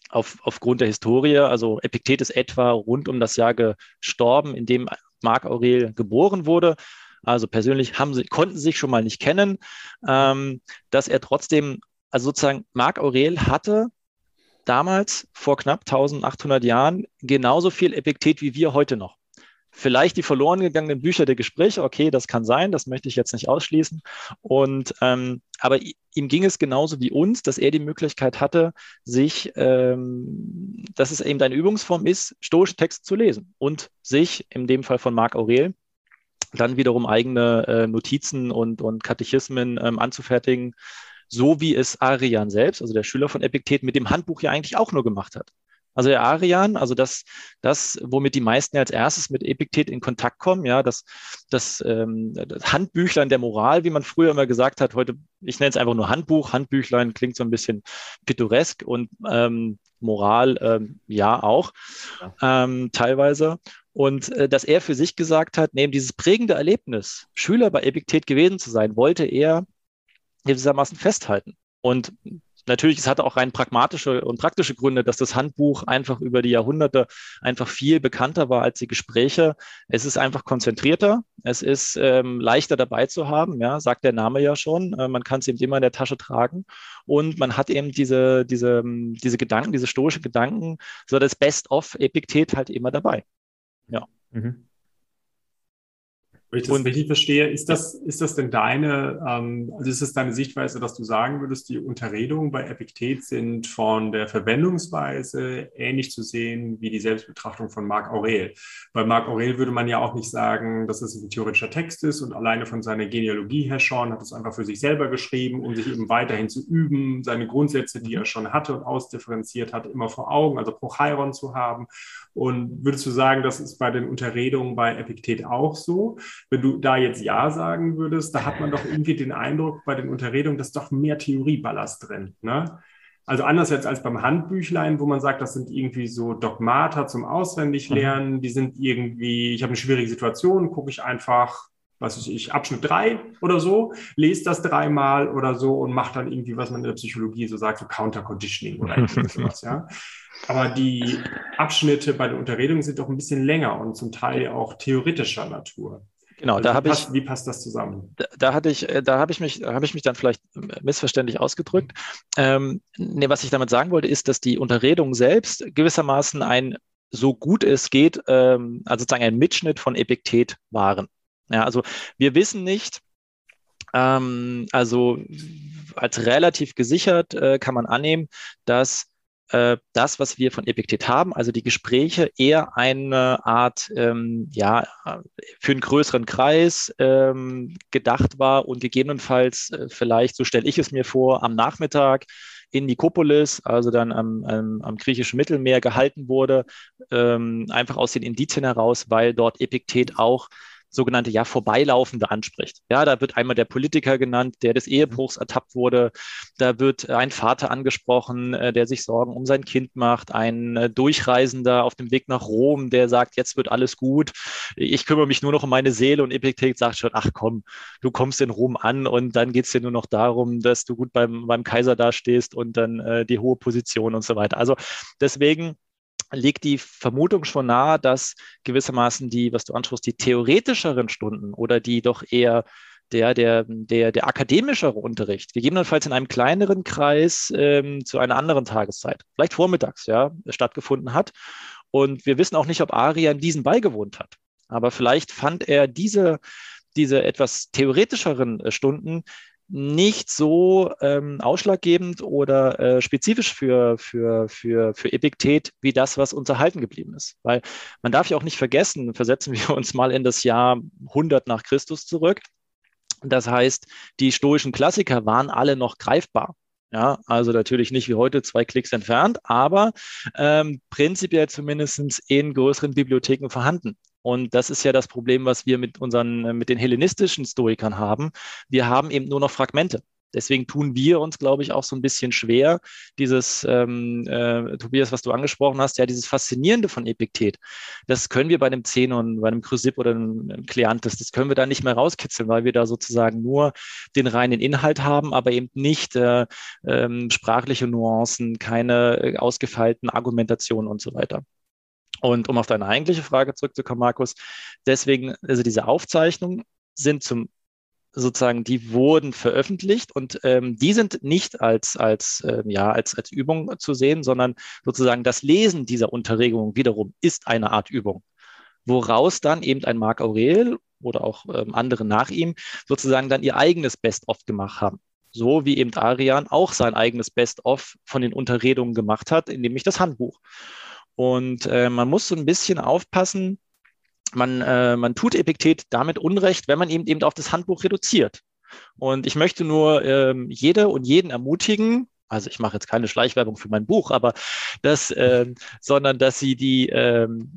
auf, aufgrund der Historie. Also Epiktet ist etwa rund um das Jahr gestorben, in dem Marc Aurel geboren wurde. Also persönlich haben sie, konnten sie sich schon mal nicht kennen, ähm, dass er trotzdem, also sozusagen Marc Aurel hatte damals vor knapp 1800 Jahren genauso viel Epiktet wie wir heute noch. Vielleicht die verloren gegangenen Bücher der Gespräche, okay, das kann sein, das möchte ich jetzt nicht ausschließen. Und ähm, aber ihm ging es genauso wie uns, dass er die Möglichkeit hatte, sich, ähm, dass es eben eine Übungsform ist, stoische Texte zu lesen und sich, in dem Fall von Marc Aurel, dann wiederum eigene äh, Notizen und, und Katechismen ähm, anzufertigen, so wie es Arian selbst, also der Schüler von Epiktet, mit dem Handbuch ja eigentlich auch nur gemacht hat. Also der Arian, also das, das, womit die meisten als erstes mit Epiktet in Kontakt kommen, ja, das, das, ähm, das Handbüchlein der Moral, wie man früher immer gesagt hat, heute, ich nenne es einfach nur Handbuch, Handbüchlein klingt so ein bisschen pittoresk und ähm, Moral, ähm, ja auch, ja. Ähm, teilweise. Und äh, dass er für sich gesagt hat, neben dieses prägende Erlebnis, Schüler bei Epiktet gewesen zu sein, wollte er gewissermaßen festhalten. Und Natürlich, es hatte auch rein pragmatische und praktische Gründe, dass das Handbuch einfach über die Jahrhunderte einfach viel bekannter war als die Gespräche. Es ist einfach konzentrierter, es ist ähm, leichter dabei zu haben, ja, sagt der Name ja schon. Äh, man kann es eben immer in der Tasche tragen und man hat eben diese, diese, diese Gedanken, diese stoische Gedanken, so das Best-of-Epiktet halt immer dabei. Ja. Mhm. Wenn ich das und, richtig verstehe, ist das, ist das denn deine, ähm, also ist es deine Sichtweise, dass du sagen würdest, die Unterredungen bei Epiktet sind von der Verwendungsweise ähnlich zu sehen wie die Selbstbetrachtung von Marc Aurel? Bei Marc Aurel würde man ja auch nicht sagen, dass es ein theoretischer Text ist und alleine von seiner Genealogie her schon hat es einfach für sich selber geschrieben, um sich eben weiterhin zu üben, seine Grundsätze, die er schon hatte und ausdifferenziert hat, immer vor Augen, also Prochairon zu haben. Und würdest du sagen, das ist bei den Unterredungen bei Epiktet auch so? Wenn du da jetzt Ja sagen würdest, da hat man doch irgendwie den Eindruck bei den Unterredungen, dass doch mehr Theorieballast drin. Ne? Also anders jetzt als beim Handbüchlein, wo man sagt, das sind irgendwie so Dogmata zum Auswendiglernen, mhm. die sind irgendwie, ich habe eine schwierige Situation, gucke ich einfach, was weiß ich, Abschnitt drei oder so, lese das dreimal oder so und mache dann irgendwie, was man in der Psychologie so sagt, so Counter-Conditioning oder sowas, ja. Aber die Abschnitte bei den Unterredungen sind doch ein bisschen länger und zum Teil auch theoretischer Natur. Genau, also da habe ich. Wie passt das zusammen? Da, da hatte ich, äh, da habe ich mich, habe ich mich dann vielleicht missverständlich ausgedrückt. Ähm, nee, was ich damit sagen wollte, ist, dass die Unterredungen selbst gewissermaßen ein so gut es geht, ähm, also sozusagen ein Mitschnitt von Epiktet waren. Ja, also wir wissen nicht, ähm, also als relativ gesichert äh, kann man annehmen, dass äh, das, was wir von Epiktet haben, also die Gespräche, eher eine Art, ähm, ja, für einen größeren Kreis ähm, gedacht war und gegebenenfalls äh, vielleicht, so stelle ich es mir vor, am Nachmittag in Nikopolis, also dann am, am, am griechischen Mittelmeer gehalten wurde, ähm, einfach aus den Indizien heraus, weil dort Epiktet auch sogenannte ja vorbeilaufende anspricht. Ja, da wird einmal der Politiker genannt, der des Ehebruchs ertappt wurde. Da wird ein Vater angesprochen, äh, der sich Sorgen um sein Kind macht. Ein äh, Durchreisender auf dem Weg nach Rom, der sagt, jetzt wird alles gut. Ich kümmere mich nur noch um meine Seele. Und Epiktet sagt schon, ach komm, du kommst in Rom an und dann geht es dir nur noch darum, dass du gut beim, beim Kaiser dastehst und dann äh, die hohe Position und so weiter. Also deswegen liegt die Vermutung schon nahe, dass gewissermaßen die, was du ansprichst, die theoretischeren Stunden oder die doch eher der, der, der, der akademischere Unterricht, gegebenenfalls in einem kleineren Kreis ähm, zu einer anderen Tageszeit, vielleicht vormittags, ja, stattgefunden hat. Und wir wissen auch nicht, ob Arian diesen beigewohnt hat. Aber vielleicht fand er diese, diese etwas theoretischeren äh, Stunden nicht so ähm, ausschlaggebend oder äh, spezifisch für, für, für, für Epiktet wie das, was uns erhalten geblieben ist. Weil man darf ja auch nicht vergessen, versetzen wir uns mal in das Jahr 100 nach Christus zurück. Das heißt, die stoischen Klassiker waren alle noch greifbar. Ja, also natürlich nicht wie heute zwei Klicks entfernt, aber ähm, prinzipiell zumindest in größeren Bibliotheken vorhanden. Und das ist ja das Problem, was wir mit unseren, äh, mit den hellenistischen Stoikern haben. Wir haben eben nur noch Fragmente. Deswegen tun wir uns, glaube ich, auch so ein bisschen schwer, dieses, ähm, äh, Tobias, was du angesprochen hast, ja, dieses Faszinierende von Epiktet. Das können wir bei einem Zenon, bei einem Chrysipp oder einem Kleantes, das können wir da nicht mehr rauskitzeln, weil wir da sozusagen nur den reinen Inhalt haben, aber eben nicht äh, ähm, sprachliche Nuancen, keine äh, ausgefeilten Argumentationen und so weiter. Und um auf deine eigentliche Frage zurückzukommen, Markus, deswegen, also diese Aufzeichnungen sind zum sozusagen, die wurden veröffentlicht und ähm, die sind nicht als, als, äh, ja, als, als Übung zu sehen, sondern sozusagen das Lesen dieser Unterregung wiederum ist eine Art Übung, woraus dann eben ein Marc Aurel oder auch ähm, andere nach ihm sozusagen dann ihr eigenes Best-of gemacht haben. So wie eben Arian auch sein eigenes Best-of von den Unterredungen gemacht hat, nämlich das Handbuch. Und äh, man muss so ein bisschen aufpassen, man, äh, man tut Epiktet damit Unrecht, wenn man eben, eben auf das Handbuch reduziert. Und ich möchte nur ähm, jede und jeden ermutigen, also ich mache jetzt keine Schleichwerbung für mein Buch, aber das, äh, sondern dass sie die, ähm,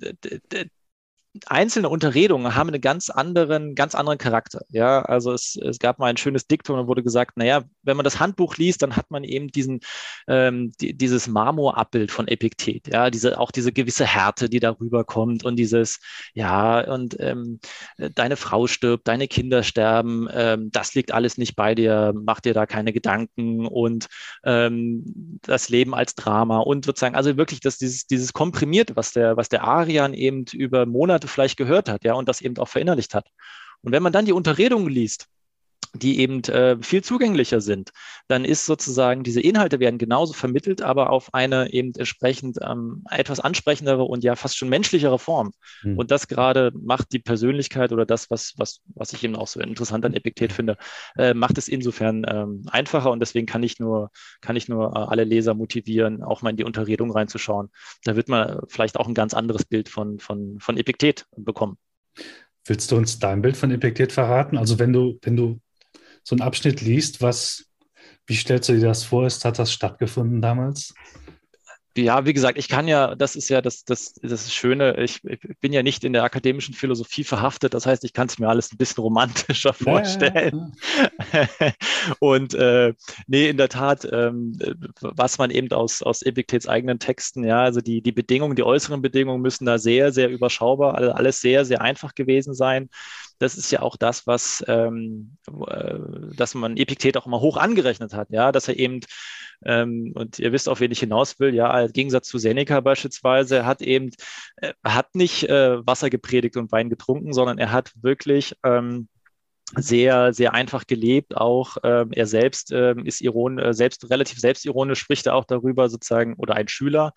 einzelne Unterredungen haben einen ganz anderen, ganz anderen Charakter. Ja, also es, es gab mal ein schönes Diktum, da wurde gesagt, naja, wenn man das Handbuch liest, dann hat man eben diesen, ähm, die, dieses Marmorabbild von Epiktet, ja, diese, auch diese gewisse Härte, die darüber kommt und dieses, ja, und ähm, deine Frau stirbt, deine Kinder sterben, ähm, das liegt alles nicht bei dir, mach dir da keine Gedanken und ähm, das Leben als Drama und sozusagen, also wirklich das, dieses, dieses komprimierte, was der, was der Arian eben über Monate Monate vielleicht gehört hat, ja, und das eben auch verinnerlicht hat. Und wenn man dann die Unterredungen liest, die eben äh, viel zugänglicher sind, dann ist sozusagen, diese Inhalte werden genauso vermittelt, aber auf eine eben entsprechend ähm, etwas ansprechendere und ja fast schon menschlichere Form. Mhm. Und das gerade macht die Persönlichkeit oder das, was, was, was ich eben auch so interessant an Epiktet finde, äh, macht es insofern ähm, einfacher und deswegen kann ich nur, kann ich nur äh, alle Leser motivieren, auch mal in die Unterredung reinzuschauen. Da wird man vielleicht auch ein ganz anderes Bild von, von, von Epiktet bekommen. Willst du uns dein Bild von Epiktet verraten? Also wenn du, wenn du so einen Abschnitt liest, was, wie stellst du dir das vor? Ist, hat das stattgefunden damals? Ja, wie gesagt, ich kann ja, das ist ja das, das, das Schöne, ich, ich bin ja nicht in der akademischen Philosophie verhaftet, das heißt, ich kann es mir alles ein bisschen romantischer vorstellen. Ja, ja. Und äh, nee, in der Tat, ähm, was man eben aus, aus Epiktets eigenen Texten, ja, also die, die Bedingungen, die äußeren Bedingungen müssen da sehr, sehr überschaubar, alles sehr, sehr einfach gewesen sein das ist ja auch das, was ähm, äh, dass man Epiktet auch immer hoch angerechnet hat, ja, dass er eben ähm, und ihr wisst, auf wen ich hinaus will, ja, im Gegensatz zu Seneca beispielsweise, er hat eben, äh, hat nicht äh, Wasser gepredigt und Wein getrunken, sondern er hat wirklich ähm, sehr, sehr einfach gelebt. Auch ähm, er selbst ähm, ist iron, äh, selbst relativ selbstironisch, spricht er auch darüber sozusagen, oder ein Schüler,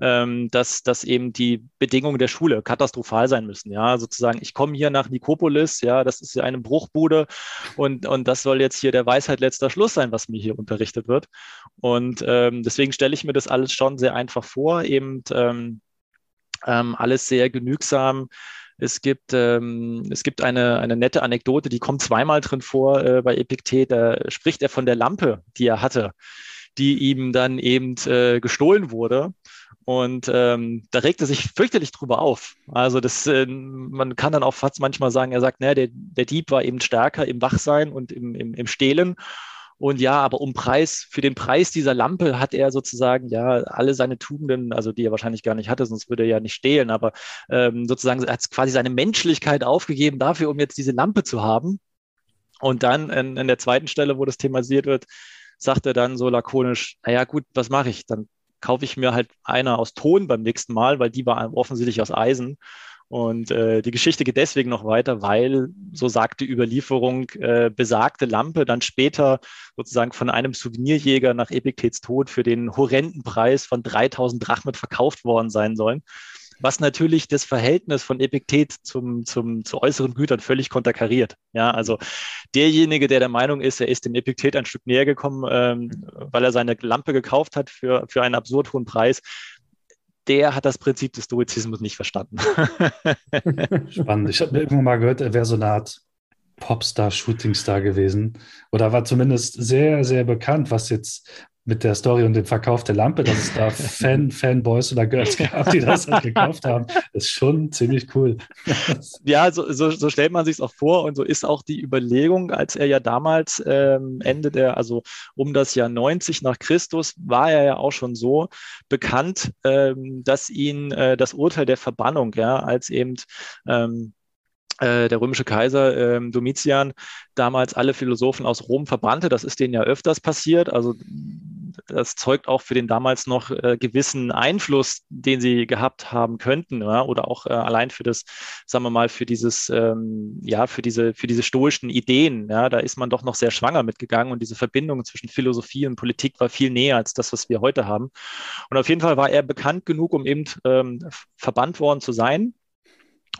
ähm, dass, dass eben die Bedingungen der Schule katastrophal sein müssen. Ja, sozusagen, ich komme hier nach Nikopolis, ja, das ist ja eine Bruchbude und, und das soll jetzt hier der Weisheit letzter Schluss sein, was mir hier unterrichtet wird. Und ähm, deswegen stelle ich mir das alles schon sehr einfach vor, eben ähm, ähm, alles sehr genügsam es gibt, ähm, es gibt eine, eine nette Anekdote, die kommt zweimal drin vor äh, bei Epiktet. Da spricht er von der Lampe, die er hatte, die ihm dann eben äh, gestohlen wurde. Und ähm, da regt er sich fürchterlich drüber auf. Also das, äh, man kann dann auch fast manchmal sagen, er sagt, ne, der, der Dieb war eben stärker im Wachsein und im, im, im Stehlen. Und ja, aber um Preis, für den Preis dieser Lampe hat er sozusagen ja alle seine Tugenden, also die er wahrscheinlich gar nicht hatte, sonst würde er ja nicht stehlen, aber ähm, sozusagen er hat quasi seine Menschlichkeit aufgegeben dafür, um jetzt diese Lampe zu haben. Und dann in, in der zweiten Stelle, wo das thematisiert wird, sagt er dann so lakonisch, naja gut, was mache ich? Dann kaufe ich mir halt eine aus Ton beim nächsten Mal, weil die war offensichtlich aus Eisen. Und äh, die Geschichte geht deswegen noch weiter, weil, so sagt die Überlieferung, äh, besagte Lampe dann später sozusagen von einem Souvenirjäger nach Epiktets Tod für den horrenden Preis von 3000 Drachmen verkauft worden sein sollen was natürlich das Verhältnis von Epiktet zum, zum, zu äußeren Gütern völlig konterkariert. Ja, also derjenige, der der Meinung ist, er ist dem Epiktet ein Stück näher gekommen, ähm, weil er seine Lampe gekauft hat für, für einen absurd hohen Preis, der hat das Prinzip des Stoizismus nicht verstanden. Spannend. Ich habe irgendwann mal gehört, er wäre so eine Art Popstar, Shootingstar gewesen. Oder war zumindest sehr, sehr bekannt, was jetzt mit der Story und dem Verkauf der Lampe, dass es da Fan, Fanboys oder Girls gab, die das halt gekauft haben, ist schon ziemlich cool. ja, so, so, so stellt man sich es auch vor und so ist auch die Überlegung, als er ja damals ähm, Ende der, also um das Jahr 90 nach Christus, war er ja auch schon so bekannt, ähm, dass ihn äh, das Urteil der Verbannung, ja, als eben ähm, äh, der römische Kaiser ähm, Domitian damals alle Philosophen aus Rom verbrannte. Das ist denen ja öfters passiert. Also das zeugt auch für den damals noch äh, gewissen Einfluss, den sie gehabt haben könnten, ja? oder auch äh, allein für das, sagen wir mal, für dieses, ähm, ja, für diese, für diese stoischen Ideen. Ja, da ist man doch noch sehr schwanger mitgegangen und diese Verbindung zwischen Philosophie und Politik war viel näher als das, was wir heute haben. Und auf jeden Fall war er bekannt genug, um eben ähm, verbannt worden zu sein.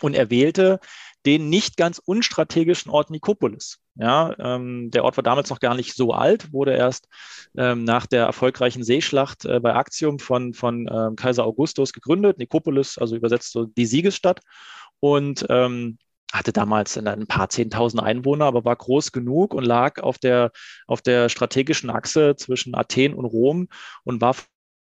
Und er wählte den nicht ganz unstrategischen Ort Nikopolis. Ja, ähm, der Ort war damals noch gar nicht so alt, wurde erst ähm, nach der erfolgreichen Seeschlacht äh, bei Actium von, von ähm, Kaiser Augustus gegründet. Nikopolis, also übersetzt so die Siegesstadt. Und ähm, hatte damals ein paar Zehntausend Einwohner, aber war groß genug und lag auf der, auf der strategischen Achse zwischen Athen und Rom und war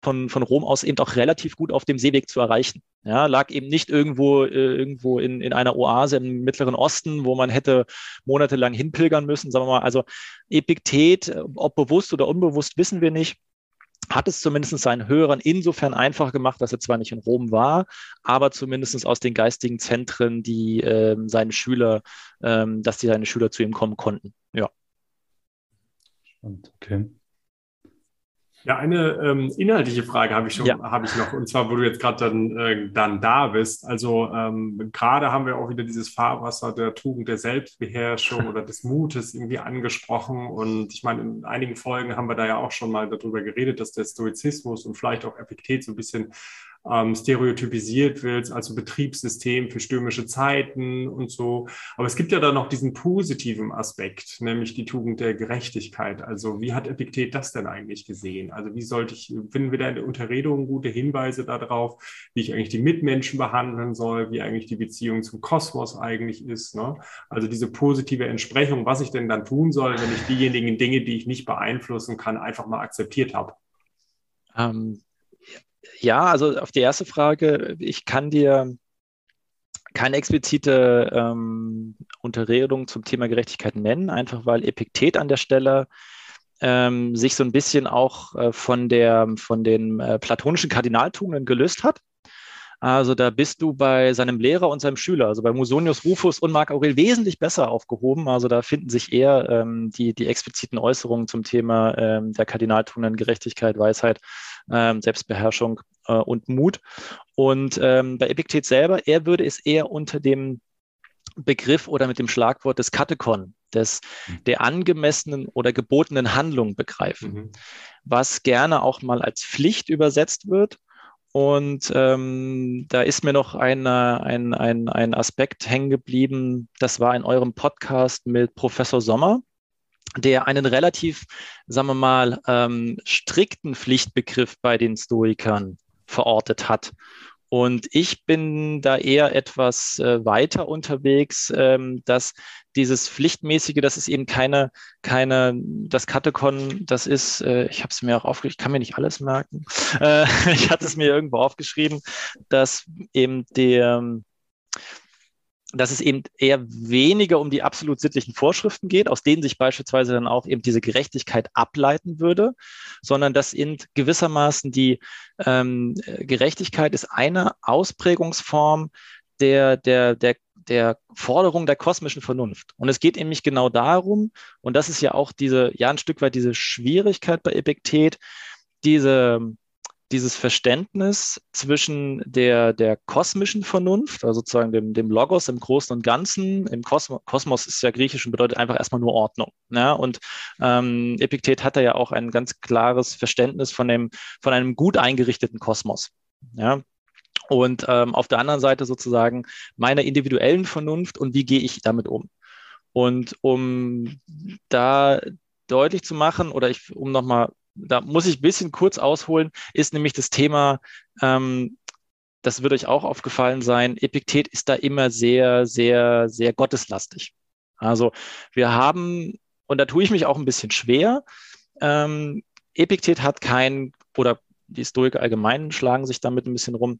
von, von Rom aus eben auch relativ gut auf dem Seeweg zu erreichen. Ja, lag eben nicht irgendwo, äh, irgendwo in, in einer Oase im Mittleren Osten, wo man hätte monatelang hinpilgern müssen. Sagen wir mal, also Epiktet, ob bewusst oder unbewusst, wissen wir nicht hat es zumindest seinen Hörern insofern einfach gemacht, dass er zwar nicht in Rom war, aber zumindest aus den geistigen Zentren, die ähm, seine Schüler, ähm, dass die seine Schüler zu ihm kommen konnten. Ja. Okay. Ja, eine ähm, inhaltliche Frage habe ich schon, ja. habe ich noch, und zwar, wo du jetzt gerade dann, äh, dann da bist. Also ähm, gerade haben wir auch wieder dieses Fahrwasser der Tugend der Selbstbeherrschung oder des Mutes irgendwie angesprochen. Und ich meine, in einigen Folgen haben wir da ja auch schon mal darüber geredet, dass der Stoizismus und vielleicht auch Epiktet so ein bisschen ähm, stereotypisiert wird, also Betriebssystem für stürmische Zeiten und so. Aber es gibt ja da noch diesen positiven Aspekt, nämlich die Tugend der Gerechtigkeit. Also wie hat Epiktet das denn eigentlich gesehen? Also wie sollte ich, finden wir da in der Unterredung gute Hinweise darauf, wie ich eigentlich die Mitmenschen behandeln soll, wie eigentlich die Beziehung zum Kosmos eigentlich ist. Ne? Also diese positive Entsprechung, was ich denn dann tun soll, wenn ich diejenigen Dinge, die ich nicht beeinflussen kann, einfach mal akzeptiert habe. Ähm, ja, also auf die erste Frage, ich kann dir keine explizite ähm, Unterredung zum Thema Gerechtigkeit nennen, einfach weil Epiktet an der Stelle ähm, sich so ein bisschen auch äh, von, der, von den äh, platonischen Kardinaltugenden gelöst hat. Also da bist du bei seinem Lehrer und seinem Schüler, also bei Musonius Rufus und Marc Aurel wesentlich besser aufgehoben. Also da finden sich eher ähm, die, die expliziten Äußerungen zum Thema ähm, der Kardinaltugenden Gerechtigkeit, Weisheit ähm, Selbstbeherrschung äh, und Mut. Und ähm, bei Epiktet selber, er würde es eher unter dem Begriff oder mit dem Schlagwort des Katekon, des, mhm. der angemessenen oder gebotenen Handlung begreifen, mhm. was gerne auch mal als Pflicht übersetzt wird. Und ähm, da ist mir noch eine, ein, ein, ein Aspekt hängen geblieben, das war in eurem Podcast mit Professor Sommer der einen relativ, sagen wir mal, ähm, strikten Pflichtbegriff bei den Stoikern verortet hat. Und ich bin da eher etwas äh, weiter unterwegs, ähm, dass dieses Pflichtmäßige, das ist eben keine, keine, das Katekon, das ist, äh, ich habe es mir auch aufgeschrieben, ich kann mir nicht alles merken, äh, ich hatte es mir irgendwo aufgeschrieben, dass eben der, dass es eben eher weniger um die absolut sittlichen Vorschriften geht, aus denen sich beispielsweise dann auch eben diese Gerechtigkeit ableiten würde, sondern dass in gewissermaßen die ähm, Gerechtigkeit ist eine Ausprägungsform der, der, der, der Forderung der kosmischen Vernunft. Und es geht nämlich genau darum, und das ist ja auch diese, ja, ein Stück weit diese Schwierigkeit bei Epiktet, diese dieses Verständnis zwischen der, der kosmischen Vernunft, also sozusagen dem, dem Logos im Großen und Ganzen, im Kosmos, Kosmos ist ja griechisch und bedeutet einfach erstmal nur Ordnung. Ja? Und ähm, Epiktet hat ja auch ein ganz klares Verständnis von, dem, von einem gut eingerichteten Kosmos. Ja? Und ähm, auf der anderen Seite sozusagen meiner individuellen Vernunft und wie gehe ich damit um. Und um da deutlich zu machen oder ich, um nochmal da muss ich ein bisschen kurz ausholen, ist nämlich das Thema, ähm, das wird euch auch aufgefallen sein, Epiktet ist da immer sehr, sehr, sehr gotteslastig. Also wir haben, und da tue ich mich auch ein bisschen schwer, ähm, Epiktet hat kein, oder die Stoiker allgemein schlagen sich damit ein bisschen rum,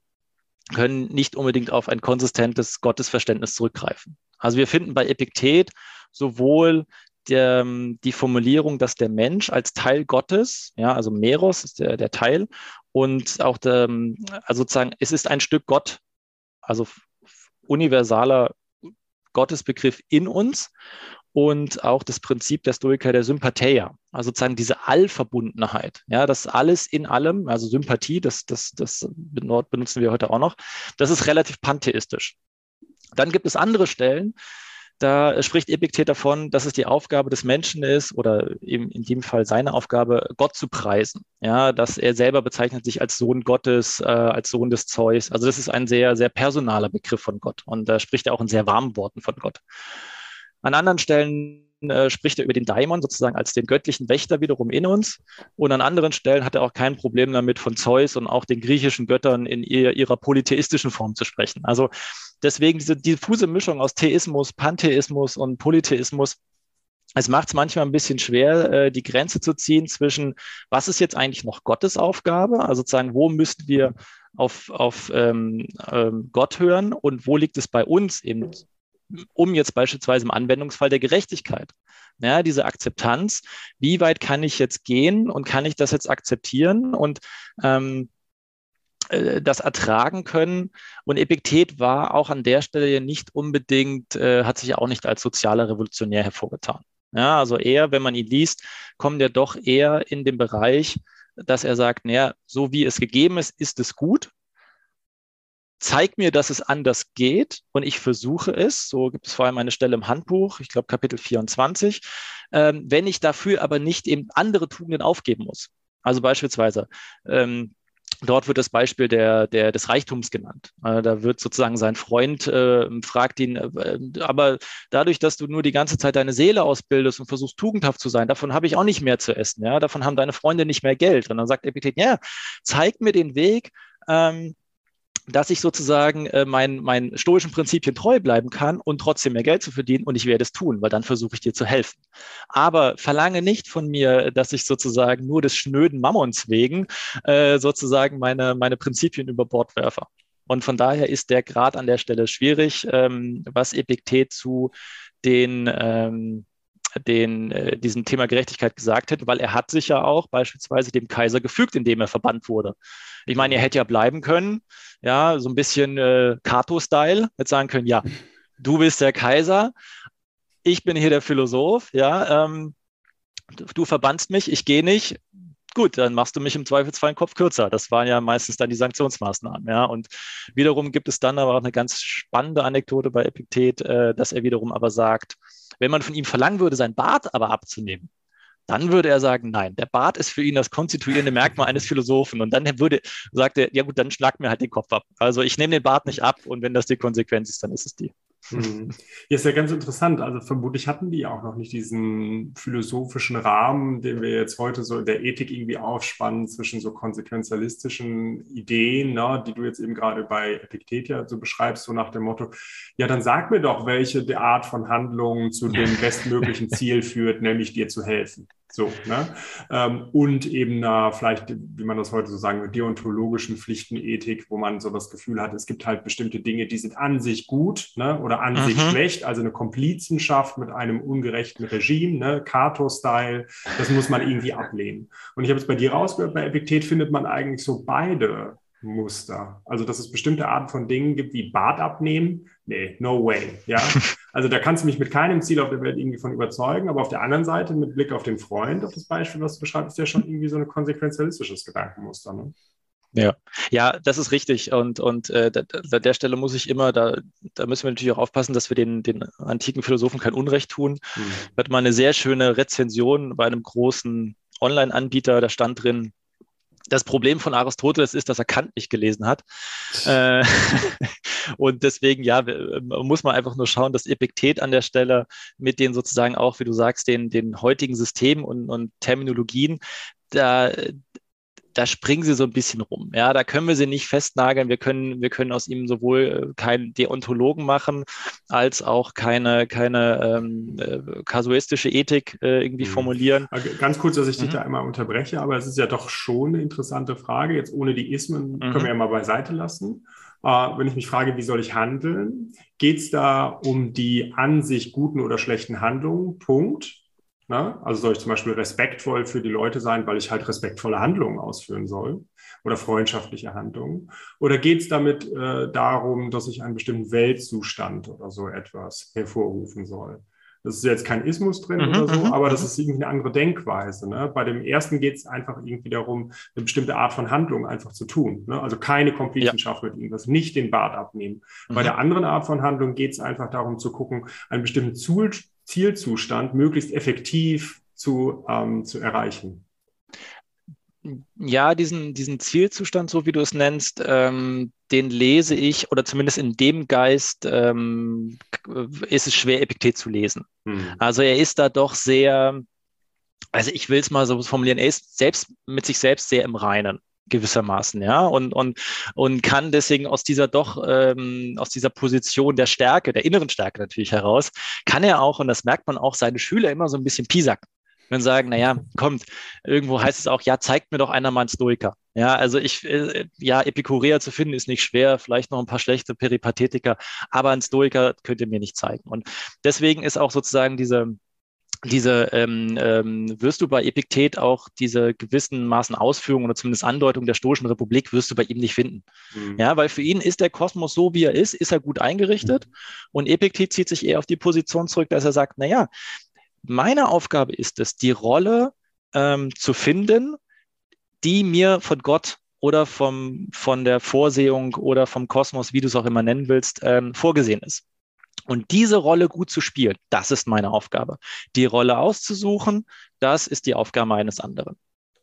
können nicht unbedingt auf ein konsistentes Gottesverständnis zurückgreifen. Also wir finden bei Epiktet sowohl der, die Formulierung, dass der Mensch als Teil Gottes, ja, also Meros ist der, der Teil, und auch der, also sozusagen, es ist ein Stück Gott, also universaler Gottesbegriff in uns und auch das Prinzip der Stoiker der Sympathia, also sozusagen diese Allverbundenheit, ja, das alles in allem, also Sympathie, das, das, das benutzen wir heute auch noch, das ist relativ pantheistisch. Dann gibt es andere Stellen, da spricht Epiktet davon, dass es die Aufgabe des Menschen ist oder eben in dem Fall seine Aufgabe, Gott zu preisen. Ja, dass er selber bezeichnet sich als Sohn Gottes, äh, als Sohn des Zeus. Also das ist ein sehr, sehr personaler Begriff von Gott und da spricht er auch in sehr warmen Worten von Gott. An anderen Stellen äh, spricht er über den Daimon sozusagen als den göttlichen Wächter wiederum in uns. Und an anderen Stellen hat er auch kein Problem damit, von Zeus und auch den griechischen Göttern in ihr, ihrer polytheistischen Form zu sprechen. Also deswegen diese diffuse Mischung aus Theismus, Pantheismus und Polytheismus, es macht es manchmal ein bisschen schwer, äh, die Grenze zu ziehen zwischen, was ist jetzt eigentlich noch Gottes Aufgabe, also sozusagen, wo müssten wir auf, auf ähm, ähm, Gott hören und wo liegt es bei uns eben um jetzt beispielsweise im Anwendungsfall der Gerechtigkeit. Ja, diese Akzeptanz, wie weit kann ich jetzt gehen und kann ich das jetzt akzeptieren und ähm, äh, das ertragen können. Und Epiktet war auch an der Stelle nicht unbedingt, äh, hat sich auch nicht als sozialer Revolutionär hervorgetan. Ja, also eher, wenn man ihn liest, kommt er doch eher in den Bereich, dass er sagt, naja, so wie es gegeben ist, ist es gut zeig mir, dass es anders geht und ich versuche es. So gibt es vor allem eine Stelle im Handbuch, ich glaube Kapitel 24, ähm, wenn ich dafür aber nicht eben andere Tugenden aufgeben muss. Also beispielsweise, ähm, Dort wird das Beispiel der, der, des Reichtums genannt. Äh, da wird sozusagen sein Freund, äh, fragt ihn, äh, aber dadurch, dass du nur die ganze Zeit deine Seele ausbildest und versuchst tugendhaft zu sein, davon habe ich auch nicht mehr zu essen. Ja? Davon haben deine Freunde nicht mehr Geld. Und dann sagt Epiktet, ja, zeig mir den Weg, ähm, dass ich sozusagen äh, meinen mein stoischen Prinzipien treu bleiben kann und trotzdem mehr Geld zu verdienen und ich werde es tun, weil dann versuche ich dir zu helfen. Aber verlange nicht von mir, dass ich sozusagen nur des schnöden Mammons wegen äh, sozusagen meine, meine Prinzipien über Bord werfe. Und von daher ist der Grad an der Stelle schwierig, ähm, was Epiktet zu den ähm, den, äh, diesem Thema Gerechtigkeit gesagt hätte, weil er hat sich ja auch beispielsweise dem Kaiser gefügt, indem er verbannt wurde. Ich meine, er hätte ja bleiben können, ja, so ein bisschen äh, Cato-Style, hätte sagen können, ja, du bist der Kaiser, ich bin hier der Philosoph, ja, ähm, du verbannst mich, ich gehe nicht, gut, dann machst du mich im Zweifelsfall einen Kopf kürzer. Das waren ja meistens dann die Sanktionsmaßnahmen. Ja. Und wiederum gibt es dann aber auch eine ganz spannende Anekdote bei Epiktet, äh, dass er wiederum aber sagt, wenn man von ihm verlangen würde, sein Bart aber abzunehmen, dann würde er sagen, nein, der Bart ist für ihn das konstituierende Merkmal eines Philosophen. Und dann würde, sagt er, ja gut, dann schlag mir halt den Kopf ab. Also ich nehme den Bart nicht ab und wenn das die Konsequenz ist, dann ist es die. Mhm. Ja, ist ja ganz interessant. Also vermutlich hatten die auch noch nicht diesen philosophischen Rahmen, den wir jetzt heute so in der Ethik irgendwie aufspannen zwischen so konsequenzialistischen Ideen, ne, die du jetzt eben gerade bei Epiktet ja so beschreibst, so nach dem Motto, ja, dann sag mir doch, welche Art von Handlung zu dem bestmöglichen Ziel führt, nämlich dir zu helfen. So, ne? Ähm, und eben einer, vielleicht, wie man das heute so sagen deontologischen Pflichtenethik, wo man so das Gefühl hat, es gibt halt bestimmte Dinge, die sind an sich gut ne? oder an mhm. sich schlecht, also eine Komplizenschaft mit einem ungerechten Regime, ne? Cato-Style, das muss man irgendwie ablehnen. Und ich habe es bei dir rausgehört, bei Epiktet findet man eigentlich so beide Muster. Also, dass es bestimmte Arten von Dingen gibt, wie Bart abnehmen. Nee, no way. Ja. Also, da kannst du mich mit keinem Ziel auf der Welt irgendwie von überzeugen. Aber auf der anderen Seite, mit Blick auf den Freund, auf das Beispiel, was du beschreibst, ist ja schon irgendwie so ein konsequenzialistisches Gedankenmuster. Ne? Ja, ja, das ist richtig. Und, und äh, an der Stelle muss ich immer, da, da müssen wir natürlich auch aufpassen, dass wir den, den antiken Philosophen kein Unrecht tun. Mhm. Wir hatten mal eine sehr schöne Rezension bei einem großen Online-Anbieter, da stand drin, das Problem von Aristoteles ist, dass er Kant nicht gelesen hat. Äh, und deswegen, ja, muss man einfach nur schauen, dass Epiktet an der Stelle mit den sozusagen auch, wie du sagst, den, den heutigen Systemen und, und Terminologien, da, da springen sie so ein bisschen rum. Ja, da können wir sie nicht festnageln. Wir können, wir können aus ihm sowohl äh, keinen Deontologen machen, als auch keine, keine ähm, äh, kasuistische Ethik äh, irgendwie mhm. formulieren. Ganz kurz, dass ich dich mhm. da einmal unterbreche, aber es ist ja doch schon eine interessante Frage. Jetzt ohne die Ismen mhm. können wir ja mal beiseite lassen. Äh, wenn ich mich frage, wie soll ich handeln, geht es da um die an sich guten oder schlechten Handlungen? Punkt. Na? Also soll ich zum Beispiel respektvoll für die Leute sein, weil ich halt respektvolle Handlungen ausführen soll oder freundschaftliche Handlungen? Oder geht es damit äh, darum, dass ich einen bestimmten Weltzustand oder so etwas hervorrufen soll? Das ist jetzt kein Ismus drin mhm, oder so, mhm, aber das mhm. ist irgendwie eine andere Denkweise. Ne? Bei dem ersten geht es einfach irgendwie darum, eine bestimmte Art von Handlung einfach zu tun. Ne? Also keine Komplizenschaft ja. mit das nicht den Bart abnehmen. Mhm. Bei der anderen Art von Handlung geht es einfach darum zu gucken, einen bestimmten Zielzustand möglichst effektiv zu, ähm, zu erreichen. Ja, diesen, diesen Zielzustand, so wie du es nennst, ähm, den lese ich, oder zumindest in dem Geist ähm, ist es schwer, Epiktet zu lesen. Hm. Also er ist da doch sehr, also ich will es mal so formulieren, er ist selbst mit sich selbst sehr im Reinen gewissermaßen, ja, und, und, und kann deswegen aus dieser doch, ähm, aus dieser Position der Stärke, der inneren Stärke natürlich heraus, kann er auch, und das merkt man auch, seine Schüler immer so ein bisschen piesacken. Wenn sagen, naja, kommt, irgendwo heißt es auch, ja, zeigt mir doch einer mal einen Stoiker. Ja, also ich, äh, ja, Epikureer zu finden ist nicht schwer, vielleicht noch ein paar schlechte Peripathetiker, aber ein Stoiker könnt ihr mir nicht zeigen. Und deswegen ist auch sozusagen diese, diese ähm, ähm, wirst du bei Epiktet auch diese gewissen Maßen Ausführungen oder zumindest Andeutung der Stoischen Republik wirst du bei ihm nicht finden. Mhm. Ja, weil für ihn ist der Kosmos so, wie er ist, ist er gut eingerichtet. Mhm. Und Epiktet zieht sich eher auf die Position zurück, dass er sagt, na ja, meine Aufgabe ist es, die Rolle ähm, zu finden, die mir von Gott oder vom, von der Vorsehung oder vom Kosmos, wie du es auch immer nennen willst, ähm, vorgesehen ist. Und diese Rolle gut zu spielen, das ist meine Aufgabe. Die Rolle auszusuchen, das ist die Aufgabe eines anderen.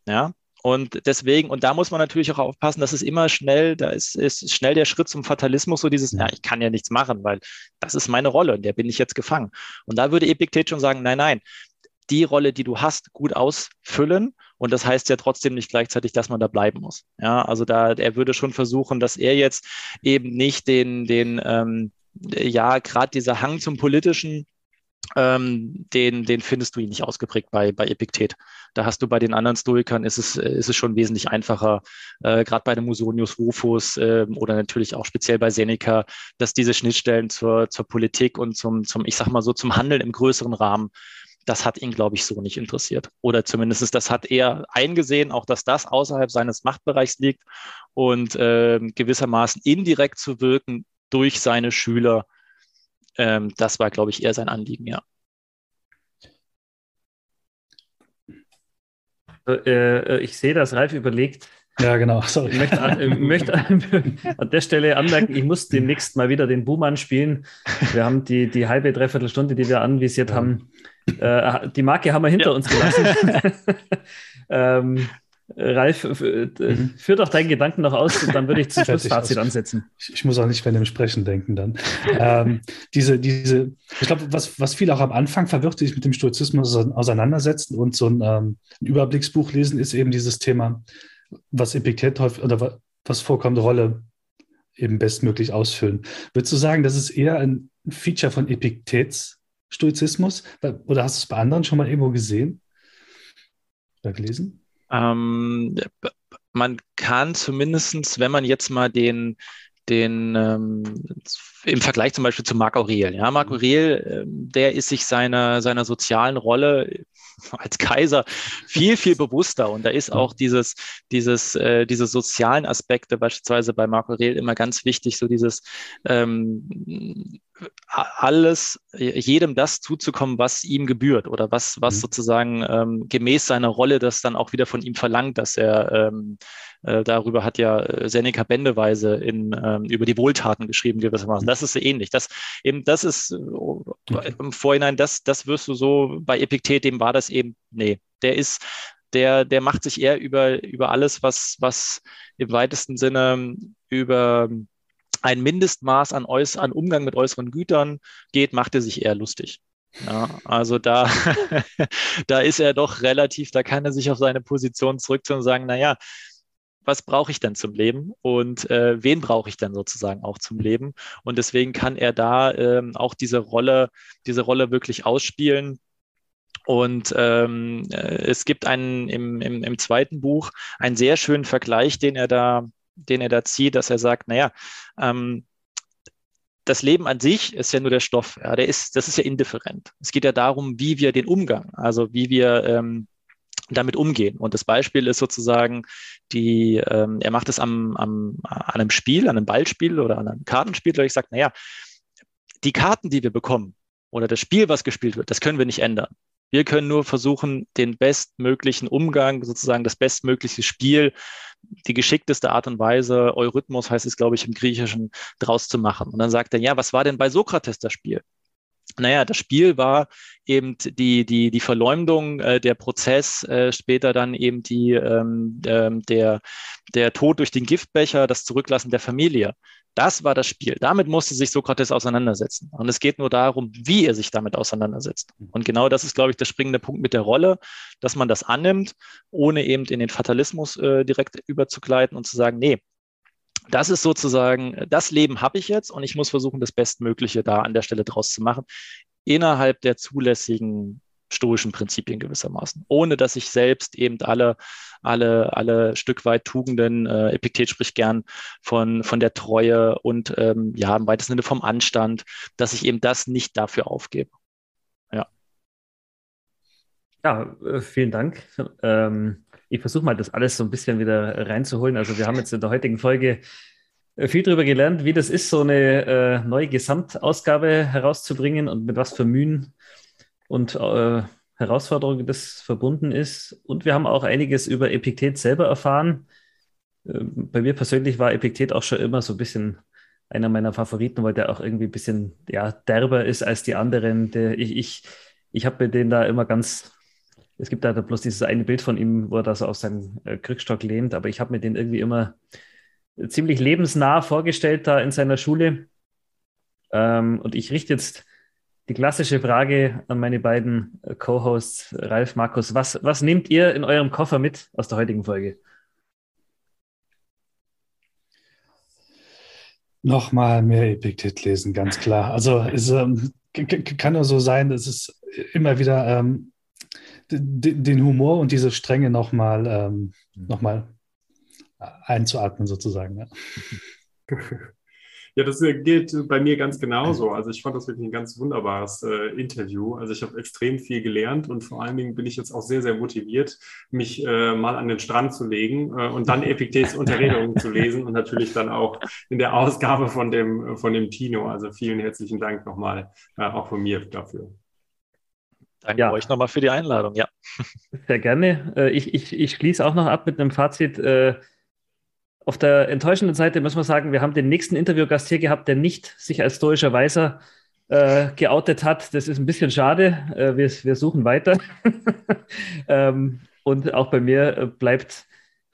Ja, und deswegen, und da muss man natürlich auch aufpassen, dass es immer schnell, da ist, ist schnell der Schritt zum Fatalismus, so dieses, ja, ich kann ja nichts machen, weil das ist meine Rolle, in der bin ich jetzt gefangen. Und da würde Epiktet schon sagen, nein, nein, die Rolle, die du hast, gut ausfüllen. Und das heißt ja trotzdem nicht gleichzeitig, dass man da bleiben muss. Ja, also da, er würde schon versuchen, dass er jetzt eben nicht den, den, ähm, ja, gerade dieser Hang zum Politischen, ähm, den, den findest du ihn nicht ausgeprägt bei, bei Epiktet. Da hast du bei den anderen Stoikern, ist es, ist es schon wesentlich einfacher, äh, gerade bei dem Musonius Rufus äh, oder natürlich auch speziell bei Seneca, dass diese Schnittstellen zur, zur Politik und zum, zum, ich sag mal so, zum Handeln im größeren Rahmen, das hat ihn, glaube ich, so nicht interessiert. Oder zumindest das hat er eingesehen, auch dass das außerhalb seines Machtbereichs liegt und äh, gewissermaßen indirekt zu wirken, durch seine Schüler. Ähm, das war, glaube ich, eher sein Anliegen, ja. Äh, ich sehe, dass Ralf überlegt. Ja, genau. Sorry. Ich möchte, an, möchte an der Stelle anmerken, ich muss demnächst mal wieder den Buhmann spielen. Wir haben die, die halbe, dreiviertel Stunde, die wir anvisiert ja. haben, äh, die Marke haben wir hinter ja. uns gelassen. ähm, Ralf, mhm. führ doch deinen Gedanken noch aus und dann würde ich zum Schlussfazit ansetzen. Ich, ich, muss auch nicht mehr dem Sprechen denken dann. ähm, diese, diese, ich glaube, was, was viele auch am Anfang verwirrt, die sich mit dem Stoizismus auseinandersetzen und so ein, ähm, ein Überblicksbuch lesen, ist eben dieses Thema, was Epiktet häufig oder was vorkommt, Rolle eben bestmöglich ausfüllen. Würdest du sagen, das ist eher ein Feature von Epiktets Stoizismus? Oder hast du es bei anderen schon mal irgendwo gesehen oder gelesen? Ähm, man kann zumindest, wenn man jetzt mal den, den ähm, im Vergleich zum Beispiel zu Marc Aurel. Ja, Marc mhm. Aurel, äh, der ist sich seiner, seiner sozialen Rolle als Kaiser viel, viel bewusster. Und da ist auch dieses, dieses, äh, diese sozialen Aspekte beispielsweise bei Marco Aurel immer ganz wichtig, so dieses ähm, alles, jedem das zuzukommen, was ihm gebührt oder was, was mhm. sozusagen ähm, gemäß seiner Rolle das dann auch wieder von ihm verlangt, dass er ähm, äh, darüber hat ja äh, Seneca Bändeweise in, ähm, über die Wohltaten geschrieben gewissermaßen. Das ist ähnlich. Das eben, das ist äh, im Vorhinein, das, das wirst du so bei Epiktet, dem war das eben, nee, der ist, der, der macht sich eher über, über alles, was, was im weitesten Sinne über ein Mindestmaß an, äuß an Umgang mit äußeren Gütern geht, macht er sich eher lustig. Ja, also da, da ist er doch relativ, da kann er sich auf seine Position zurückziehen und sagen, naja, was brauche ich denn zum Leben und äh, wen brauche ich denn sozusagen auch zum Leben? Und deswegen kann er da ähm, auch diese Rolle, diese Rolle wirklich ausspielen. Und ähm, äh, es gibt einen im, im, im zweiten Buch einen sehr schönen Vergleich, den er da den er da zieht, dass er sagt, naja, ähm, das Leben an sich ist ja nur der Stoff. Ja, der ist, das ist ja indifferent. Es geht ja darum, wie wir den Umgang, also wie wir ähm, damit umgehen. Und das Beispiel ist sozusagen die, ähm, er macht es am, am, an einem Spiel, an einem Ballspiel oder an einem Kartenspiel, und ich sage, naja, die Karten, die wir bekommen oder das Spiel, was gespielt wird, das können wir nicht ändern. Wir können nur versuchen, den bestmöglichen Umgang, sozusagen das bestmögliche Spiel, die geschickteste Art und Weise, Eurythmus heißt es, glaube ich, im Griechischen, draus zu machen. Und dann sagt er, ja, was war denn bei Sokrates das Spiel? Naja, das Spiel war eben die, die, die Verleumdung, äh, der Prozess, äh, später dann eben die, ähm, ähm der, der Tod durch den Giftbecher, das Zurücklassen der Familie. Das war das Spiel. Damit musste sich Sokrates auseinandersetzen. Und es geht nur darum, wie er sich damit auseinandersetzt. Und genau das ist, glaube ich, der springende Punkt mit der Rolle, dass man das annimmt, ohne eben in den Fatalismus äh, direkt überzugleiten und zu sagen, nee, das ist sozusagen, das Leben habe ich jetzt und ich muss versuchen, das Bestmögliche da an der Stelle draus zu machen, innerhalb der zulässigen stoischen Prinzipien gewissermaßen, ohne dass ich selbst eben alle, alle, alle Stück weit Tugenden, äh, Epiktet spricht gern von, von der Treue und ähm, ja, im weitesten Sinne vom Anstand, dass ich eben das nicht dafür aufgebe. Ja. Ja, äh, vielen Dank. Ähm, ich versuche mal, das alles so ein bisschen wieder reinzuholen. Also wir haben jetzt in der heutigen Folge äh, viel darüber gelernt, wie das ist, so eine äh, neue Gesamtausgabe herauszubringen und mit was für Mühen und äh, Herausforderungen das verbunden ist. Und wir haben auch einiges über Epiktet selber erfahren. Äh, bei mir persönlich war Epiktet auch schon immer so ein bisschen einer meiner Favoriten, weil der auch irgendwie ein bisschen ja, derber ist als die anderen. Der, ich ich, ich habe mir den da immer ganz, es gibt da bloß dieses eine Bild von ihm, wo er da so auf seinen äh, Krückstock lehnt, aber ich habe mir den irgendwie immer ziemlich lebensnah vorgestellt da in seiner Schule. Ähm, und ich richte jetzt die klassische Frage an meine beiden äh, Co-Hosts, Ralf, Markus. Was, was nehmt ihr in eurem Koffer mit aus der heutigen Folge? Nochmal mehr Epiktet lesen, ganz klar. Also es ähm, kann nur so sein, dass es immer wieder ähm, den Humor und diese Strenge nochmal ähm, noch einzuatmen, sozusagen. Ja. Ja, das äh, gilt bei mir ganz genauso. Also ich fand das wirklich ein ganz wunderbares äh, Interview. Also ich habe extrem viel gelernt und vor allen Dingen bin ich jetzt auch sehr, sehr motiviert, mich äh, mal an den Strand zu legen äh, und dann Epiktets Unterredungen zu lesen und natürlich dann auch in der Ausgabe von dem, von dem Tino. Also vielen herzlichen Dank nochmal äh, auch von mir dafür. Danke ja. euch nochmal für die Einladung, ja. Sehr gerne. Äh, ich, ich, ich schließe auch noch ab mit einem Fazit auf der enttäuschenden Seite muss man sagen, wir haben den nächsten Interviewgast hier gehabt, der nicht sich als stoischer Weiser äh, geoutet hat. Das ist ein bisschen schade. Äh, wir, wir suchen weiter. ähm, und auch bei mir äh, bleibt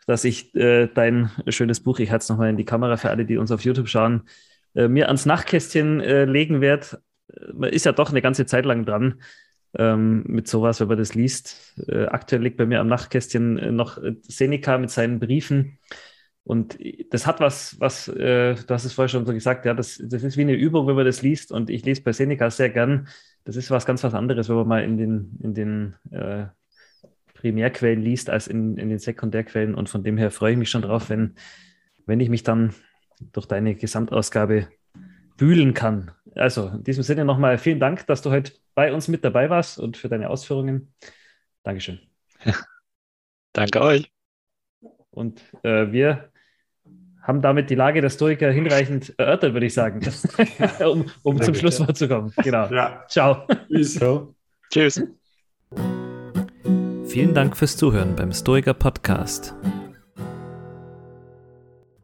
dass ich äh, dein schönes Buch, ich halte es nochmal in die Kamera für alle, die uns auf YouTube schauen, äh, mir ans Nachtkästchen äh, legen werde. Man ist ja doch eine ganze Zeit lang dran ähm, mit sowas, wenn man das liest. Äh, aktuell liegt bei mir am Nachtkästchen äh, noch Seneca mit seinen Briefen. Und das hat was, was, äh, du hast es vorher schon so gesagt, ja, das, das ist wie eine Übung, wenn man das liest. Und ich lese bei Seneca sehr gern. Das ist was ganz was anderes, wenn man mal in den, in den äh, Primärquellen liest, als in, in den Sekundärquellen. Und von dem her freue ich mich schon drauf, wenn, wenn ich mich dann durch deine Gesamtausgabe wühlen kann. Also in diesem Sinne nochmal vielen Dank, dass du heute bei uns mit dabei warst und für deine Ausführungen. Dankeschön. Danke euch. Und äh, wir haben damit die Lage der Stoiker hinreichend erörtert, würde ich sagen, um, um zum Schlusswort zu kommen. Genau. Ja. Ciao. Tschüss. Vielen Dank fürs Zuhören beim Stoiker Podcast.